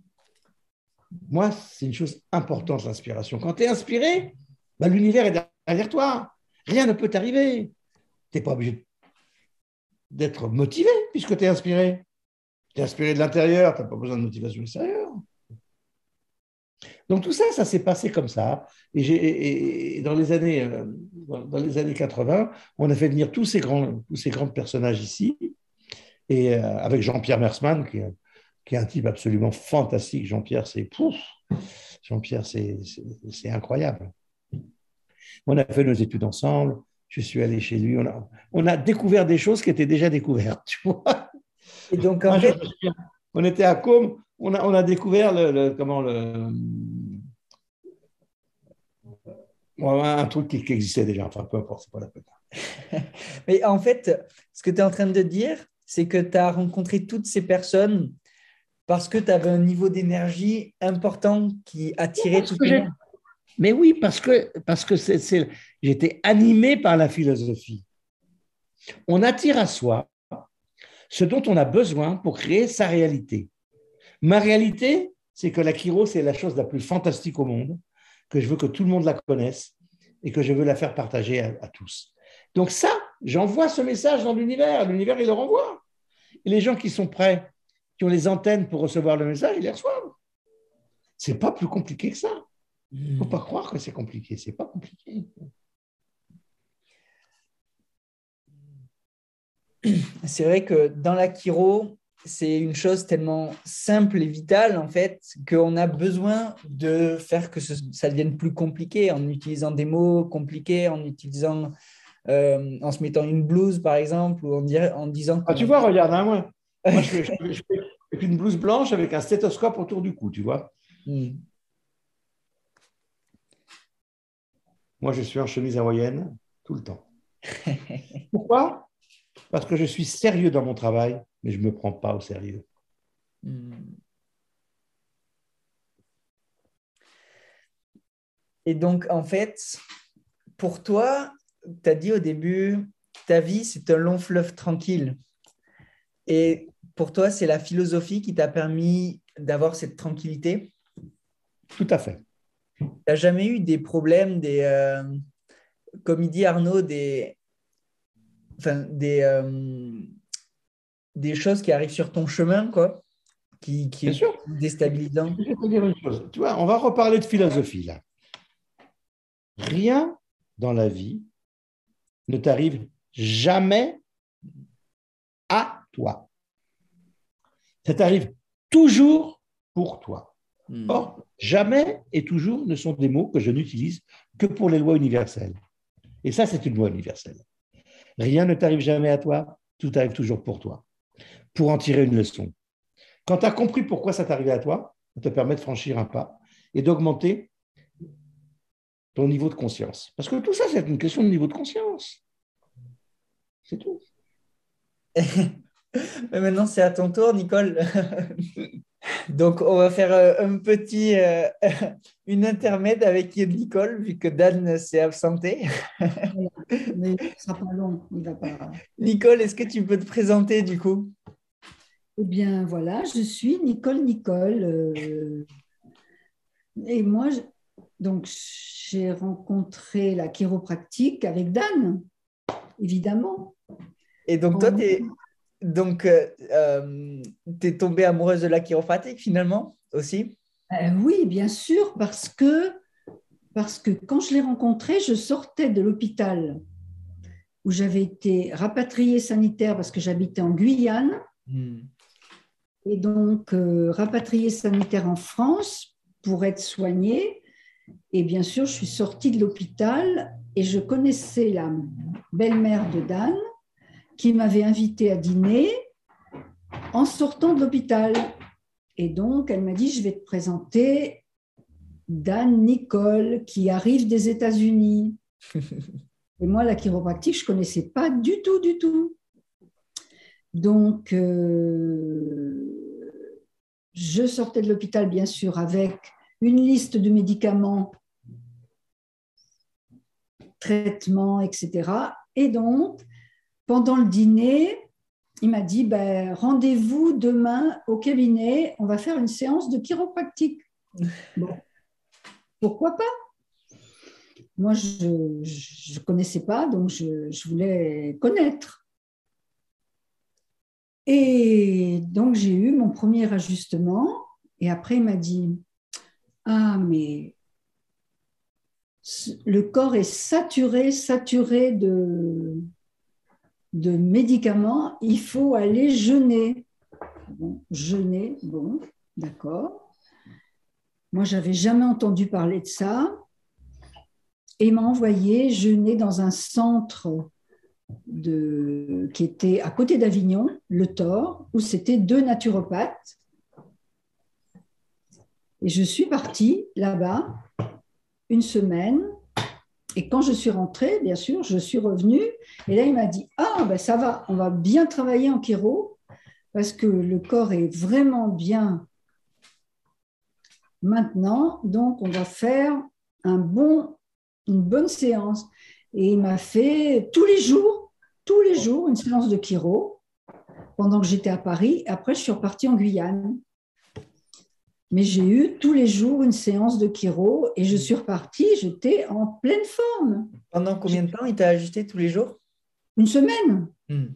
Moi, c'est une chose importante, l'inspiration. Quand tu es inspiré, bah, l'univers est derrière toi. Rien ne peut t'arriver. Tu n'es pas obligé d'être motivé puisque tu es inspiré. Tu es inspiré de l'intérieur, tu n'as pas besoin de motivation extérieure. Donc tout ça, ça s'est passé comme ça. Et, dans, les années, euh, dans les années 80, on a fait venir tous ces grands, tous ces grands personnages ici. Et euh, avec Jean-Pierre Mersman, qui, qui, est un type absolument fantastique. Jean-Pierre, c'est Jean-Pierre, c'est incroyable. On a fait nos études ensemble. Je suis allé chez lui. On a, on a découvert des choses qui étaient déjà découvertes. Tu vois Et donc, en fait... on était à Com. On a, on a découvert le, comment le, un truc qui, qui, existait déjà. Enfin, peu importe, c'est pas la peine. Mais en fait, ce que tu es en train de dire, c'est que tu as rencontré toutes ces personnes parce que tu avais un niveau d'énergie important qui attirait tout le monde. Mais oui, parce que, parce que j'étais animé par la philosophie. On attire à soi ce dont on a besoin pour créer sa réalité. Ma réalité, c'est que la Kiro, c'est la chose la plus fantastique au monde, que je veux que tout le monde la connaisse et que je veux la faire partager à, à tous. Donc ça, j'envoie ce message dans l'univers, l'univers, il le renvoie. Et les gens qui sont prêts, qui ont les antennes pour recevoir le message, ils les reçoivent. C'est pas plus compliqué que ça. Il ne faut pas croire que c'est compliqué. C'est pas compliqué. C'est vrai que dans la chiro, c'est une chose tellement simple et vitale en fait qu'on a besoin de faire que ça devienne plus compliqué en utilisant des mots compliqués, en utilisant, euh, en se mettant une blouse par exemple ou en, en disant. Ah, tu vois, regarde, hein, moi, moi je, fais, une blouse blanche avec un stéthoscope autour du cou, tu vois. Hmm. Moi, je suis en chemise hawaïenne tout le temps. Pourquoi? Parce que je suis sérieux dans mon travail, mais je ne me prends pas au sérieux. Hmm. Et donc, en fait, pour toi, tu as dit au début, ta vie, c'est un long fleuve tranquille. Et pour toi, c'est la philosophie qui t'a permis d'avoir cette tranquillité? Tout à fait. Tu n'as jamais eu des problèmes, des, euh, comme il dit Arnaud, des, enfin, des, euh, des choses qui arrivent sur ton chemin, quoi, qui, qui Bien sûr. déstabilisant. Je vais te dire une chose. Tu vois, on va reparler de philosophie là. Rien dans la vie ne t'arrive jamais à toi. Ça t'arrive toujours pour toi. Hmm. Or, jamais et toujours ne sont des mots que je n'utilise que pour les lois universelles. Et ça, c'est une loi universelle. Rien ne t'arrive jamais à toi, tout arrive toujours pour toi. Pour en tirer une leçon. Quand tu as compris pourquoi ça t'arrivait à toi, ça te permet de franchir un pas et d'augmenter ton niveau de conscience. Parce que tout ça, c'est une question de niveau de conscience. C'est tout. Mais maintenant, c'est à ton tour, Nicole. Donc, on va faire euh, un petit, euh, une intermède avec Nicole, vu que Dan s'est absenté. Mais ce sera pas long. Il va pas... Nicole, est-ce que tu peux te présenter du coup? Eh bien, voilà, je suis Nicole Nicole. Euh, et moi, donc, j'ai rencontré la chiropractique avec Dan, évidemment. Et donc, toi, tu es donc, euh, euh, es tombée amoureuse de la chiropratique finalement aussi? Euh, Oui, bien sûr, parce que, parce que quand je l'ai rencontrée, je sortais de l'hôpital où j'avais été rapatriée sanitaire parce que j'habitais en Guyane. Hmm. Et donc, rapatriée sanitaire en France pour être soignée. Et bien sûr, je suis sortie de l'hôpital et je connaissais la belle-mère de Dan qui m'avait invité à dîner en sortant de l'hôpital. Et donc, elle m'a dit, je vais te présenter Dan Nicole, qui arrive des États-Unis. Et moi, la chiropractique, je ne connaissais pas du tout, du tout. Donc, euh, je sortais de l'hôpital, bien sûr, avec une liste de médicaments, traitements, etc. Et donc, pendant le dîner, il m'a dit ben, rendez-vous demain au cabinet, on va faire une séance de chiropractique. Pourquoi pas? Moi, je ne connaissais pas, donc je, je voulais connaître. Et donc, j'ai eu mon premier ajustement. Et après, il m'a dit Ah, mais le corps est saturé, saturé de, médicaments. Il faut aller jeûner. Jeûner, bon, d'accord. Moi, j'avais jamais entendu parler de ça. Et m'a envoyé jeûner dans un centre qui était à côté d'Avignon, le Thor, où c'était deux naturopathes. Et je suis partie là-bas une semaine. Et quand je suis rentrée, bien sûr, je suis revenue. Et là, il m'a dit Ah, ben ça va, on va bien travailler en chiro parce que le corps est vraiment bien maintenant. Donc, on va faire un bon, une bonne séance. Et il m'a fait tous les jours, tous les jours, une séance de chiro pendant que j'étais à Paris. Après, je suis repartie en Guyane. Mais j'ai eu tous les jours une séance de chiro et je suis repartie, j'étais en pleine forme. Pendant combien de temps il t'a ajusté tous les jours? Une semaine. Hmm.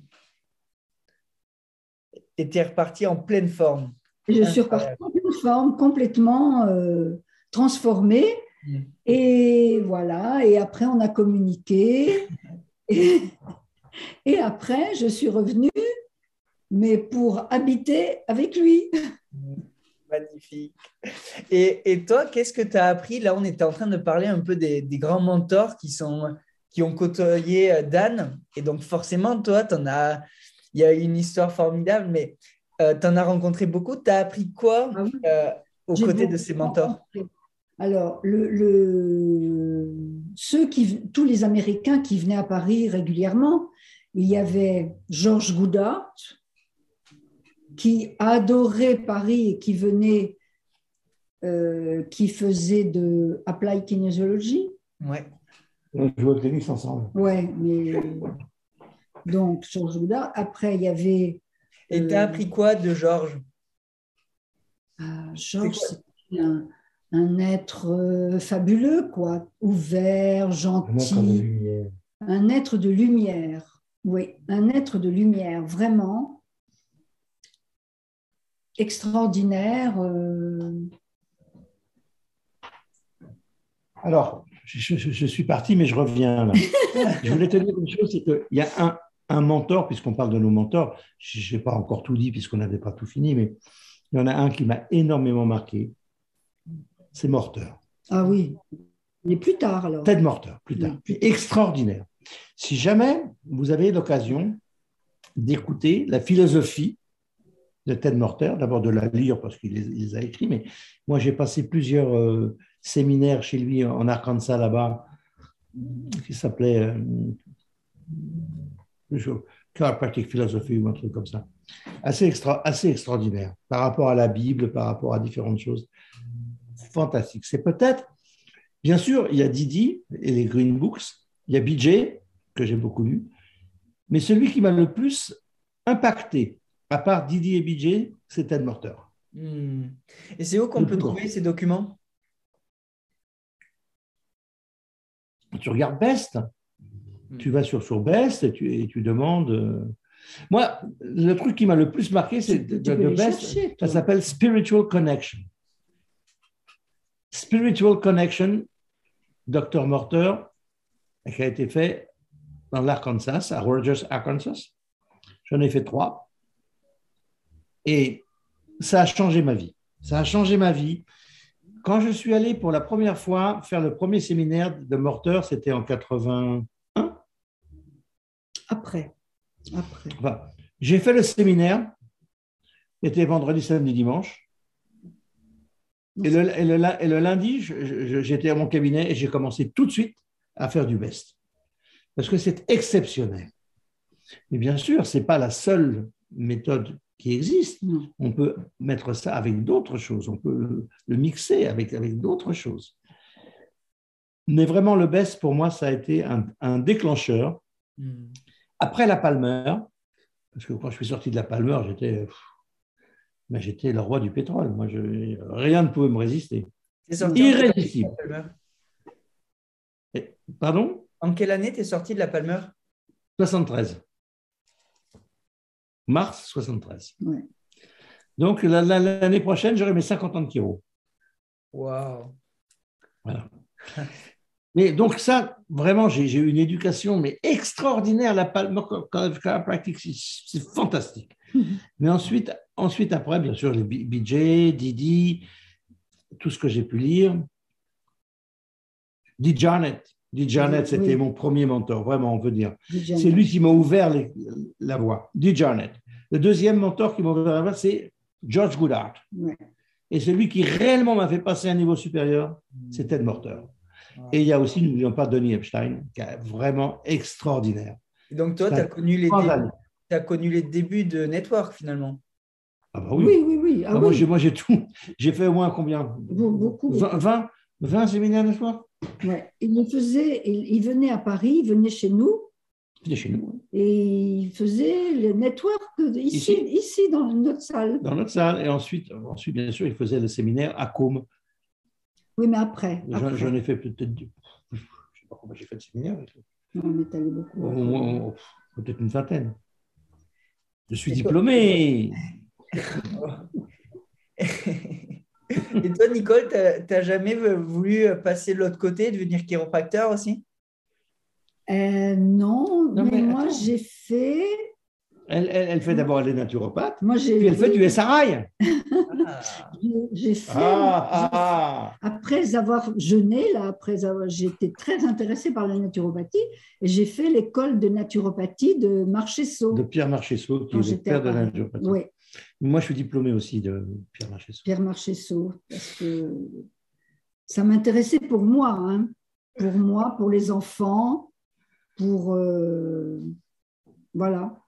Et tu es repartie en pleine forme. Et je suis repartie en pleine forme, complètement euh, transformée. Hmm. Et voilà, et après on a communiqué. Et, et après, je suis revenue, mais pour habiter avec lui. Magnifique. Et, et toi, qu'est-ce que tu as appris? Là, on était en train de parler un peu des, des grands mentors qui, sont, qui ont côtoyé euh, Dan. Et donc, forcément, toi, tu en as. Il y a une histoire formidable, mais euh, tu en as rencontré beaucoup. Tu as appris quoi ah euh, aux côtés de ces mentors? Alors, le, le, ceux qui, tous les Américains qui venaient à Paris régulièrement, il y avait Georges Goudart, qui adorait Paris et qui venait, euh, qui faisait de Applied Kinesiology. Ouais. On jouait au tennis ensemble. Ouais, mais donc Georges Goudard. Après, il y avait. Et tu as appris quoi de Georges? Ah, Georges, c'était un, un, être euh, fabuleux, quoi, ouvert, gentil. Un être de lumière. Oui, un être de lumière, vraiment extraordinaire. Euh. Alors, je, suis parti, mais je reviens là. je voulais te dire une chose, c'est qu'il y a un, un mentor, puisqu'on parle de nos mentors, je n'ai pas encore tout dit puisqu'on n'avait pas tout fini, mais il y en a un qui m'a énormément marqué, c'est Morter. Ah oui, mais plus tard alors. Ted Morter, plus tard. Extraordinaire. Si jamais vous avez l'occasion d'écouter la philosophie de Ted Morter, d'abord de la lire parce qu'il les, a écrits, mais moi j'ai passé plusieurs euh, séminaires chez lui en Arkansas là-bas, qui s'appelait euh, Chiropractic Philosophy ou un truc comme ça. Assez, extra, assez extraordinaire par rapport à la Bible, par rapport à différentes choses. Fantastique. C'est peut-être, bien sûr, il y a Didi et les Green Books, il y a BJ, que j'ai beaucoup lu, mais celui qui m'a le plus impacté à part Didier et BJ, c'est Ted Morter. Hmm. Et c'est où qu'on peut trouver ces documents? Tu regardes Best. Hmm. Tu vas sur, sur Best et tu, et tu demandes. Euh, moi, le truc qui m'a le plus marqué, c'est de, Best. ça s'appelle Spiritual Connection. Spiritual Connection, Dr. Morter, qui a été fait dans l'Arkansas, à Rogers, Arkansas. J'en ai fait trois. Et ça a changé ma vie. Ça a changé ma vie. Quand je suis allé pour la première fois faire le premier séminaire de Morteur, c'était en 81. Après. Après. j'ai fait le séminaire. C'était vendredi, samedi, dimanche. Et le, et le lundi, j'étais à mon cabinet et j'ai commencé tout de suite à faire du best. parce que c'est exceptionnel. Mais bien sûr, ce n'est pas la seule méthode qui existe. On peut mettre ça avec d'autres choses, on peut le, mixer avec, avec d'autres choses. Mais vraiment, le best pour moi, ça a été un, un déclencheur. Hmm. Après la Palmer, parce que quand je suis sorti de la Palmer, j'étais, ben, j'étais le roi du pétrole. Moi, je, rien ne pouvait me résister. Irrésistible. pardon? En quelle année t'es sorti de la Palmer? 73. Mars 73. Ouais. Donc, la- la- l'année prochaine, j'aurai mes 50 ans de Kiro. Waouh. Voilà. Mais donc ça, vraiment, j'ai eu une éducation mais extraordinaire. La Palmer Chiropractic, c'est fantastique. Mais ensuite, ensuite, après, bien sûr, les BJ, Didi, tout ce que j'ai pu lire. Di Janet. Di Janet, Oui, c'était oui. mon premier mentor, vraiment, on peut dire. C'est lui qui m'a ouvert les- la voie, Di Janet. Le deuxième mentor qui m'a ouvert la voie, c'est George Goodhart. Et celui qui réellement m'a fait passer à un niveau supérieur, c'est Ted Morter. Et il y a aussi, n'oublions pas, Donny Epstein, qui est vraiment extraordinaire. Et Donc toi, tu as connu, les débuts- années. t'as connu les débuts de Network finalement. Ah bah oui. Oui, oui, oui. Ah Ah, moi, oui. j'ai, moi, j'ai tout. J'ai fait au moins combien? Be- beaucoup. 20, 20, 20 séminaires de soir? Ouais. Il le faisait, il, il venait à Paris, il venait chez nous C'était chez nous, et il faisait le network ici, Ici ici, dans notre salle. dans notre salle. Et ensuite, ensuite, bien sûr, il faisait le séminaire à Côme. Oui, mais après. J'en, ai fait peut-être, je ne sais pas combien j'ai fait de lui. On est allé beaucoup. Au moins, peut-être une vingtaine. Je suis diplômé. Et toi, Nicole, tu n'as jamais voulu passer de l'autre côté, devenir chiropracteur aussi? Euh, non, Non, mais, mais moi j'ai fait. Elle, elle, elle fait d'abord les naturopathes, Moi j'ai. puis elle fait du SRI. Ah. j'ai- fait. Ah, ah. Après avoir jeûné, là, après avoir, j'étais très intéressée par la naturopathie et j'ai fait l'école de naturopathie de Marchesso. De Pierre Marchessault, qui est le père de la naturopathie. Oui, Moi, je suis diplômé aussi de Pierre Marchessault. Pierre Marchesso, parce que ça m'intéressait pour moi, hein, pour moi, pour les enfants, pour euh, voilà.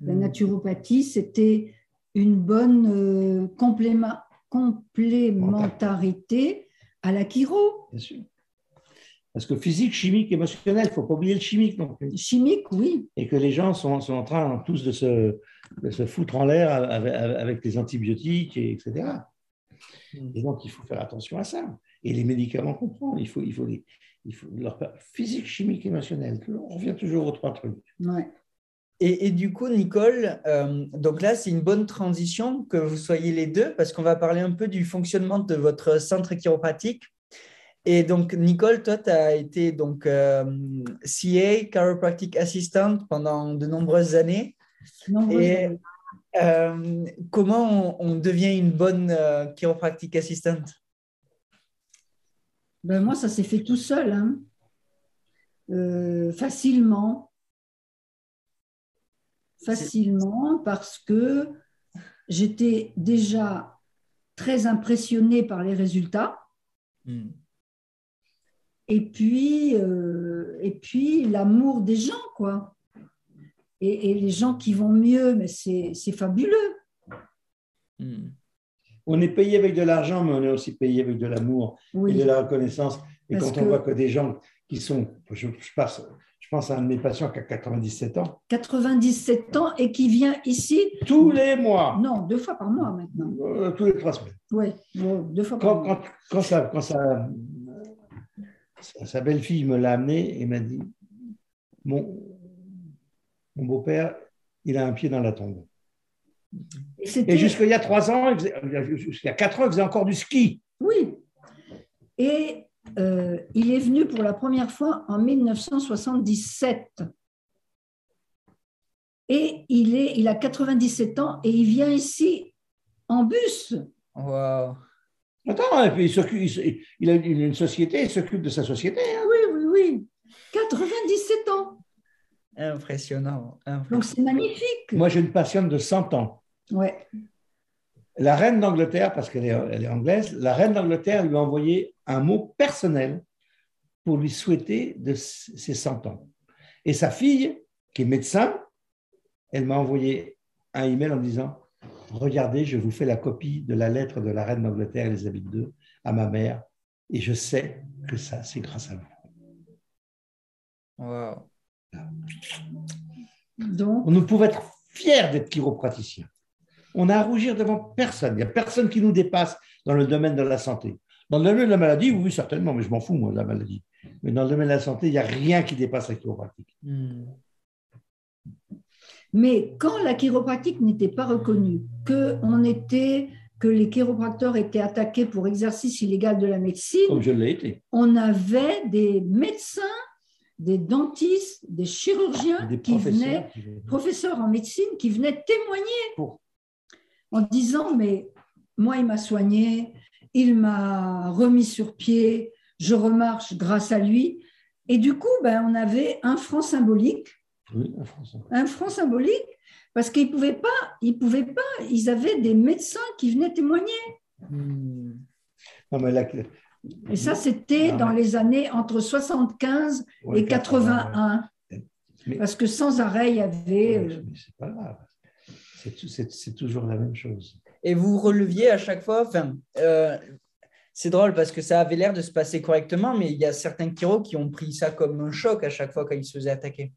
La Hmm. naturopathie, c'était une bonne euh, complément- complémentarité à la chiro. Bien sûr. Parce que physique, chimique, émotionnel, il ne faut pas oublier le chimique non plus. Chimique, oui. Et que les gens sont, sont en train tous de se, de se foutre en l'air avec, avec les antibiotiques, et etc. Et donc, il faut faire attention à ça. Et les médicaments qu'on prend, il faut, il faut, les, il faut leur physique, chimique, émotionnel. On revient toujours aux trois trucs. Ouais. Et, et du coup, Nicole, euh, donc là, c'est une bonne transition que vous soyez les deux parce qu'on va parler un peu du fonctionnement de votre centre chiropratique. Et donc, Nicole, toi, tu as été donc, euh, CA, Chiropractic Assistant, pendant de nombreuses années. Nombreuses Et années. euh, comment on, on devient une bonne euh, Chiropractic Assistant? Ben, moi, ça s'est fait tout seul, hein. Euh, facilement. Facilement, parce que j'étais déjà très impressionnée par les résultats. Hmm. Et puis, euh, et puis l'amour des gens, quoi. Et, et les gens qui vont mieux, mais c'est c'est fabuleux. Hmm. On est payé avec de l'argent, mais on est aussi payé avec de l'amour et de la reconnaissance. Et Parce quand on que- voit que des gens qui sont, je, je passe, je pense à un de mes patients qui a 97 ans, 97 ans et qui vient ici, tous les mois, non, deux fois par mois maintenant. euh, tous les trois semaines. Oui, deux fois par Quand, mois. quand, quand, sa, quand sa, sa- belle-fille me l'a amené et m'a dit Mon, mon beau-père, il a un pied dans la tombe. Et Et jusqu'il y a trois ans, il faisait- jusqu'il y a quatre ans, il faisait encore du ski. Oui. Et euh, il est venu pour la première fois en 1977. Et il, est, il a 97 ans et il vient ici en bus. Wow. Attends, et puis il, s'occupe- il, il a une une société, il s'occupe de sa société. hein. Oui, oui, oui. 97 ans. Impressionnant. impressionnant. Donc c'est magnifique. Moi, j'ai une patiente de 100 ans. Ouais. La reine d'Angleterre, parce qu'elle est, elle est anglaise, la reine d'Angleterre lui a envoyé un mot personnel pour lui souhaiter de ses 100 ans. Et sa fille, qui est médecin, elle m'a envoyé un email en disant Regardez, je vous fais la copie de la lettre de la reine d'Angleterre, Elisabeth II, à ma mère, et je sais que ça, c'est grâce à vous. Wow. Donc, On ne pouvait être fiers d'être chiropraticiens. On a à rougir devant personne. Il n'y a personne qui nous dépasse dans le domaine de la santé. Dans le domaine de la maladie, oui, certainement, mais je m'en fous, moi, de la maladie. Mais dans le domaine de la santé, il n'y a rien qui dépasse la chiropratique. Hmm. Mais quand la chiropratique n'était pas reconnue, que, on était, que les chiropracteurs étaient attaqués pour exercice illégal de la médecine, Comme je l'ai été. on avait des médecins, des dentistes, des chirurgiens Des qui venaient professeurs. venaient. en médecine qui venait témoigner Pour- en disant mais moi il m'a soigné, il m'a remis sur pied, je remarche grâce à lui et du coup ben, on avait un franc symbolique, Oui, un franc symbolique parce qu'ils pouvaient pas, ils pouvaient pas, ils avaient des médecins qui venaient témoigner Hmm. Non, mais là, et ça c'était dans les années entre 75 ouais, et 81 Mais- parce que sans arrêt il y avait Mais euh, c'est pas grave. Toujours la même chose. Et vous releviez à chaque fois, enfin, euh, c'est drôle parce que ça avait l'air de se passer correctement, mais il y a certains qui ont pris ça comme un choc à chaque fois quand ils se faisaient attaquer.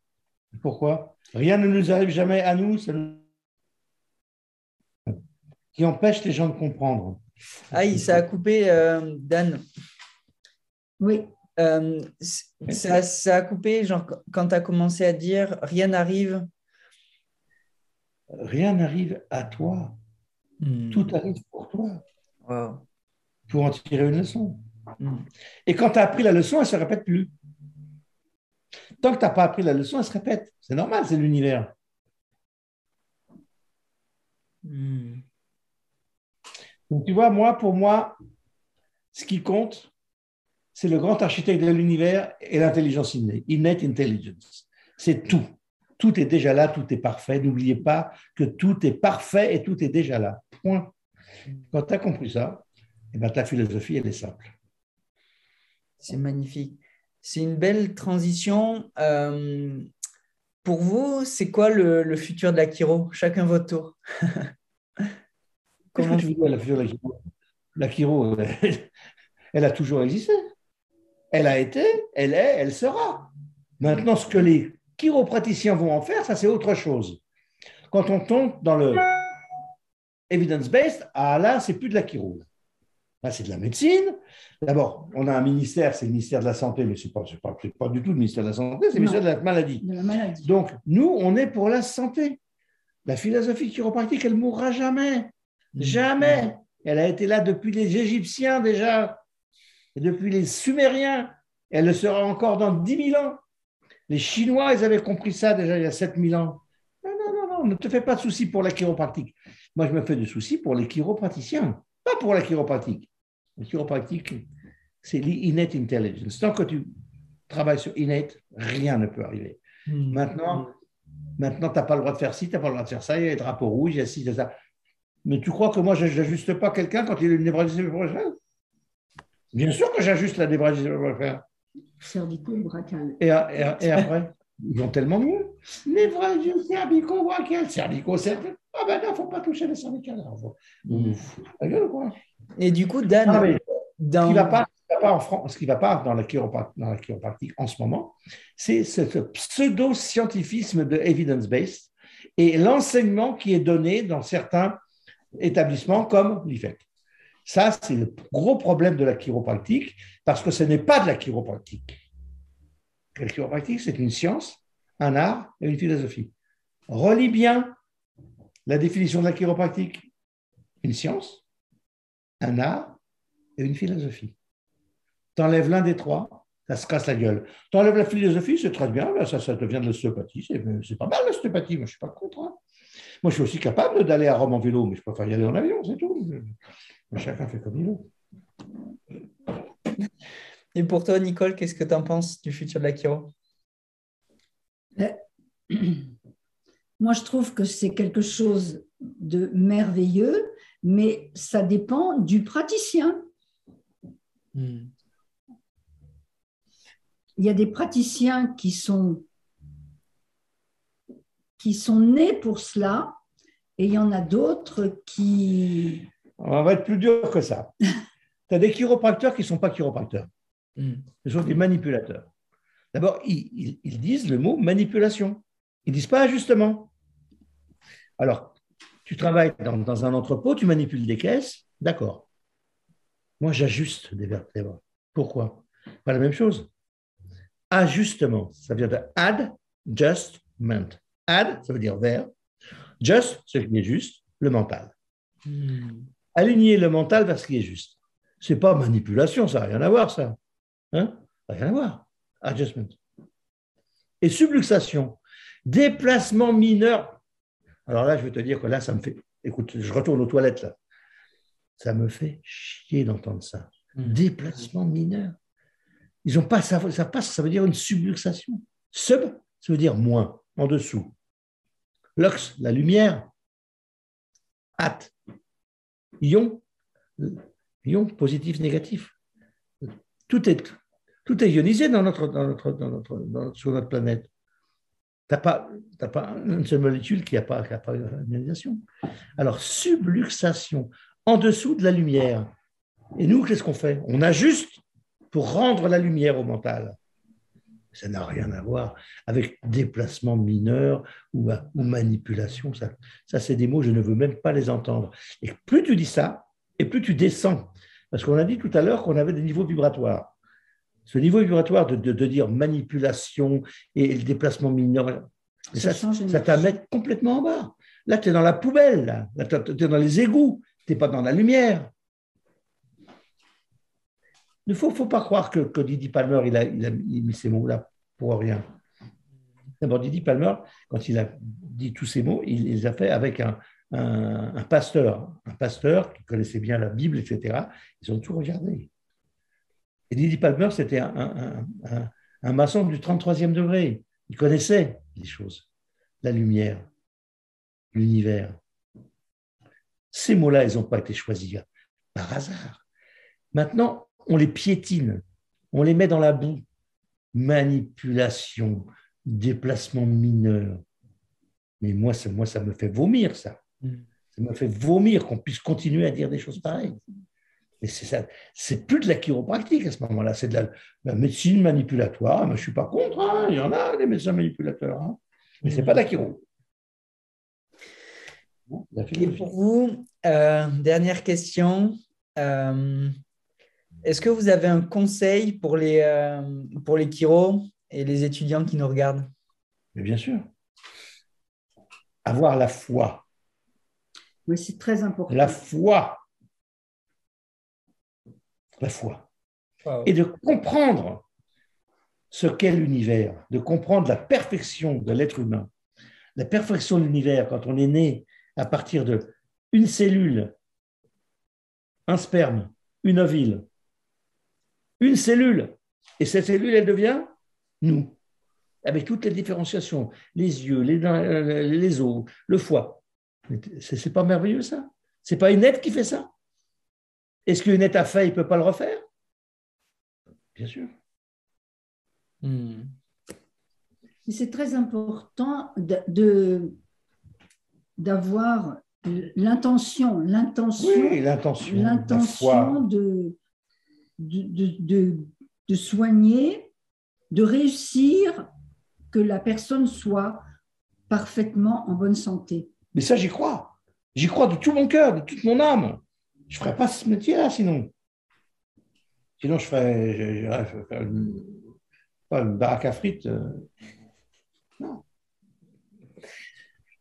Pourquoi? Rien ne nous arrive jamais à nous. ça nous- Qui empêche les gens de comprendre. Aïe, ça a coupé, euh, Dan. oui Euh, ça, ça a coupé, genre, quand tu as commencé à dire rien n'arrive. Rien n'arrive à toi. Hmm. Tout arrive pour toi. Wow. Pour en tirer une leçon. Hmm. Et quand tu as appris la leçon, elle ne se répète plus. Tant que tu n'as pas appris la leçon, elle se répète. C'est normal, c'est l'univers. Hmm. Donc, tu vois, moi, pour moi, ce qui compte, c'est le grand architecte de l'univers et l'intelligence innée, innate intelligence. C'est tout. Tout est déjà là, tout est parfait. N'oubliez pas que tout est parfait et tout est déjà là. Point. Quand tu as compris ça, eh ben, ta philosophie, elle est simple. C'est magnifique. C'est une belle transition. Euh, pour vous, c'est quoi le, le futur de la Kiro Chacun votre tour. Comment- tu veux la future de la Chiro La Chiro, elle, elle a toujours existé. Elle a été, elle est, elle sera. Maintenant, ce que les chiropraticiens vont en faire, ça c'est autre chose. Quand on tombe dans le evidence-based, ah là, c'est plus de la chiro. Là, c'est de la médecine. D'abord, on a un ministère, c'est le ministère de la Santé, mais ce n'est pas, pas, du tout le ministère de la Santé, c'est le ministère de la Maladie. de la maladie. Donc, nous, on est pour la santé. La philosophie chiropratique, elle ne mourra jamais. Jamais. Elle a été là depuis les Égyptiens déjà, et depuis les Sumériens. Elle le sera encore dans 10 000 ans. Les Chinois, ils avaient compris ça déjà il y a 7 000 ans. Non, non, non, non, ne te fais pas de soucis pour la chiropratique. Moi, je me fais des soucis pour les chiropraticiens, pas pour la chiropratique. La chiropratique, c'est l'innate intelligence. Tant que tu travailles sur innate, rien ne peut arriver. Hmm. Maintenant, maintenant tu n'as pas le droit de faire ci, tu n'as pas le droit de faire ça, il y a les drapeaux rouges, il y a ci, il y a ça. Mais tu crois que moi, je n'ajuste pas quelqu'un quand il a une névralgie bronchiale Bien sûr que j'ajuste la névralgie cervico-brachial. Et, et- et après, ils vont tellement mieux. Névralgie. Ah ben non, il ne faut pas toucher les ou quoi Et du coup, Dan, Ah, mais Ce dans... qui ne va pas, ce qui va pas en France, ce qui va pas dans la, dans la chiropratique en ce moment, c'est ce pseudo-scientifisme de evidence-based et l'enseignement qui est donné dans certains établissements comme l'IFEC. Ça, c'est le gros problème de la chiropratique parce que ce n'est pas de la chiropratique. La chiropratique, c'est une science, un art et une philosophie. Relis bien la définition de la chiropratique. Une science, un art et une philosophie. T'enlèves l'un des trois, ça se casse la gueule. T'enlèves la philosophie, c'est très bien, ça, ça devient de l'ostéopathie, c'est, c'est pas mal l'ostéopathie, moi je suis pas contre. hein. Moi je suis aussi capable d'aller à Rome en vélo, mais je préfère y aller en avion, c'est tout. Mais chacun fait comme il veut. Et pour toi, Nicole, qu'est-ce que tu en penses du futur de la Kiro Moi, je trouve que c'est quelque chose de merveilleux, mais ça dépend du praticien. Hmm. Il y a des praticiens qui sont qui sont nés pour cela et il y en a d'autres qui. On va être plus dur que ça. tu as des chiropracteurs qui ne sont pas chiropracteurs. Hmm. Ce sont des manipulateurs. D'abord, ils, ils disent le mot manipulation. Ils ne disent pas ajustement. Alors, tu travailles dans, un entrepôt, tu manipules des caisses, d'accord. Moi, j'ajuste des vertèbres. Pourquoi? Pas la même chose. Ajustement, ça vient de add, adjustment. Add, ça veut dire vers. Just, ce qui est juste, le mental. Hmm. Aligner le mental vers ce qui est juste. Ce n'est pas manipulation, ça n'a rien à voir, ça. Hein? Rien à voir. Adjustment. Et subluxation, déplacement mineur. Alors là, je vais te dire que là, ça me fait. Écoute, je retourne aux toilettes là. Ça me fait chier d'entendre ça. Hmm. Déplacement mineur. Ils pas ça, ça passe, ça veut dire une subluxation. Sub, ça veut dire moins, en dessous. Lux, la lumière. At, ion, ion positif, négatif. Tout est, tout est ionisé dans notre, dans notre, dans notre, sur notre planète. Tu n'as pas, pas une seule molécule qui n'a pas, qui pas ionisation. Alors, subluxation, en dessous de la lumière. Et nous, qu'est-ce qu'on fait? On ajuste pour rendre la lumière au mental. Ça n'a rien à voir avec déplacement mineur ou, ou manipulation. Ça, ça c'est des mots, je ne veux même pas les entendre. Et plus tu dis ça, et plus tu descends. Parce qu'on a dit tout à l'heure qu'on avait des niveaux vibratoires. Ce niveau vibratoire de, de, dire manipulation et le déplacement mineur, ça, ça, t'amène complètement en bas. Là, tu es dans la poubelle, là, tu es dans les égouts, tu n'es pas dans la lumière. Il ne faut, faut, pas croire que, que Didi Palmer, il a, il a mis ces mots-là pour rien. D'abord, Didi Palmer, quand il a dit tous ces mots, il les a fait avec un, un, un pasteur, un pasteur qui connaissait bien la Bible, etc. Ils ont tout regardé. Et Didi Palmer, c'était un, maçon du 33e degré. Il connaissait les choses, la lumière, l'univers. Ces mots-là, ils n'ont pas été choisis par hasard. Maintenant, on les piétine, on les met dans la boue. Manipulation, déplacement mineur. Mais moi, ça, moi, ça me fait vomir, ça. Mm. Ça me fait vomir qu'on puisse continuer à dire des choses pareilles. Mais c'est ça, c'est plus de la chiropractique à ce moment-là, c'est de la, médecine manipulatoire. Mais je ne suis pas contre, hein. il y en a des médecins manipulateurs, hein. mais ce n'est pas de la chiro. Et pour vous, euh, dernière question. Euh, est-ce que vous avez un conseil pour les, euh, pour les chiros et les étudiants qui nous regardent? Mais Bien sûr. Avoir la foi. Oui, c'est très important. La foi la foi. Et de comprendre ce qu'est l'univers, de comprendre la perfection de l'être humain. La perfection de l'univers, quand on est né à partir de une cellule, un sperme, une ovule, une cellule, et cette cellule, elle devient nous, avec toutes les différenciations, les yeux, les, les os, le foie. C'est pas merveilleux ça? C'est pas une aide qui fait ça? Est-ce qu'une a fait, il ne peut pas le refaire? Bien sûr. Hmm. C'est très important de, d'avoir l'intention, l'intention, l'intention, de, de, de, soigner, de réussir que la personne soit parfaitement en bonne santé. Mais ça, j'y crois. J'y crois de tout mon cœur, de toute mon âme. Je ne ferais pas ce métier-là sinon. Sinon, je ferais, je, faire une, pas une baraque à frites. Euh. Non.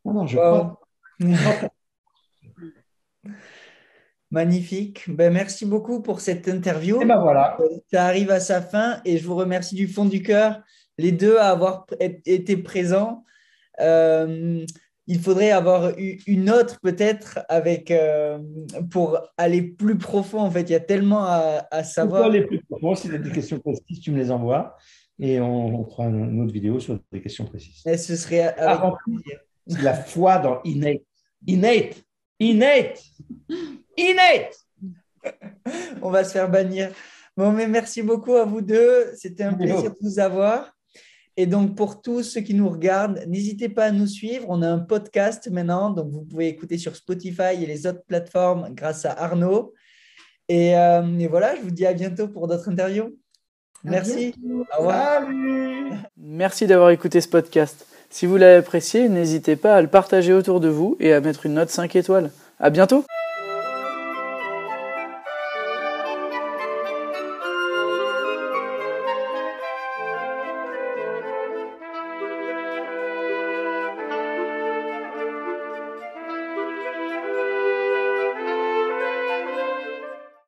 Non, non, je crois. Magnifique. Ben, merci beaucoup pour cette interview. Et ben voilà. Ça arrive à sa fin et je vous remercie du fond du cœur, les deux, à avoir été présents. Euh, il faudrait avoir une autre peut-être avec euh, pour aller plus profond. En fait, il y a tellement à, savoir. Pour aller plus profond, si tu as des questions précises, tu me les envoies et on, fera une autre vidéo sur des questions précises. Et ce serait C'est la foi dans innate. Innate. Innate. Innate. on va se faire bannir. Bon, mais merci beaucoup à vous deux. C'était un plaisir de vous avoir. Et donc, pour tous ceux qui nous regardent, n'hésitez pas à nous suivre. On a un podcast maintenant, donc vous pouvez écouter sur Spotify et les autres plateformes grâce à Arnaud. Et, euh, et voilà, je vous dis à bientôt pour d'autres interviews. Merci. Au revoir. Merci d'avoir écouté ce podcast. Si vous l'avez apprécié, n'hésitez pas à le partager autour de vous et à mettre une note 5 étoiles. À bientôt!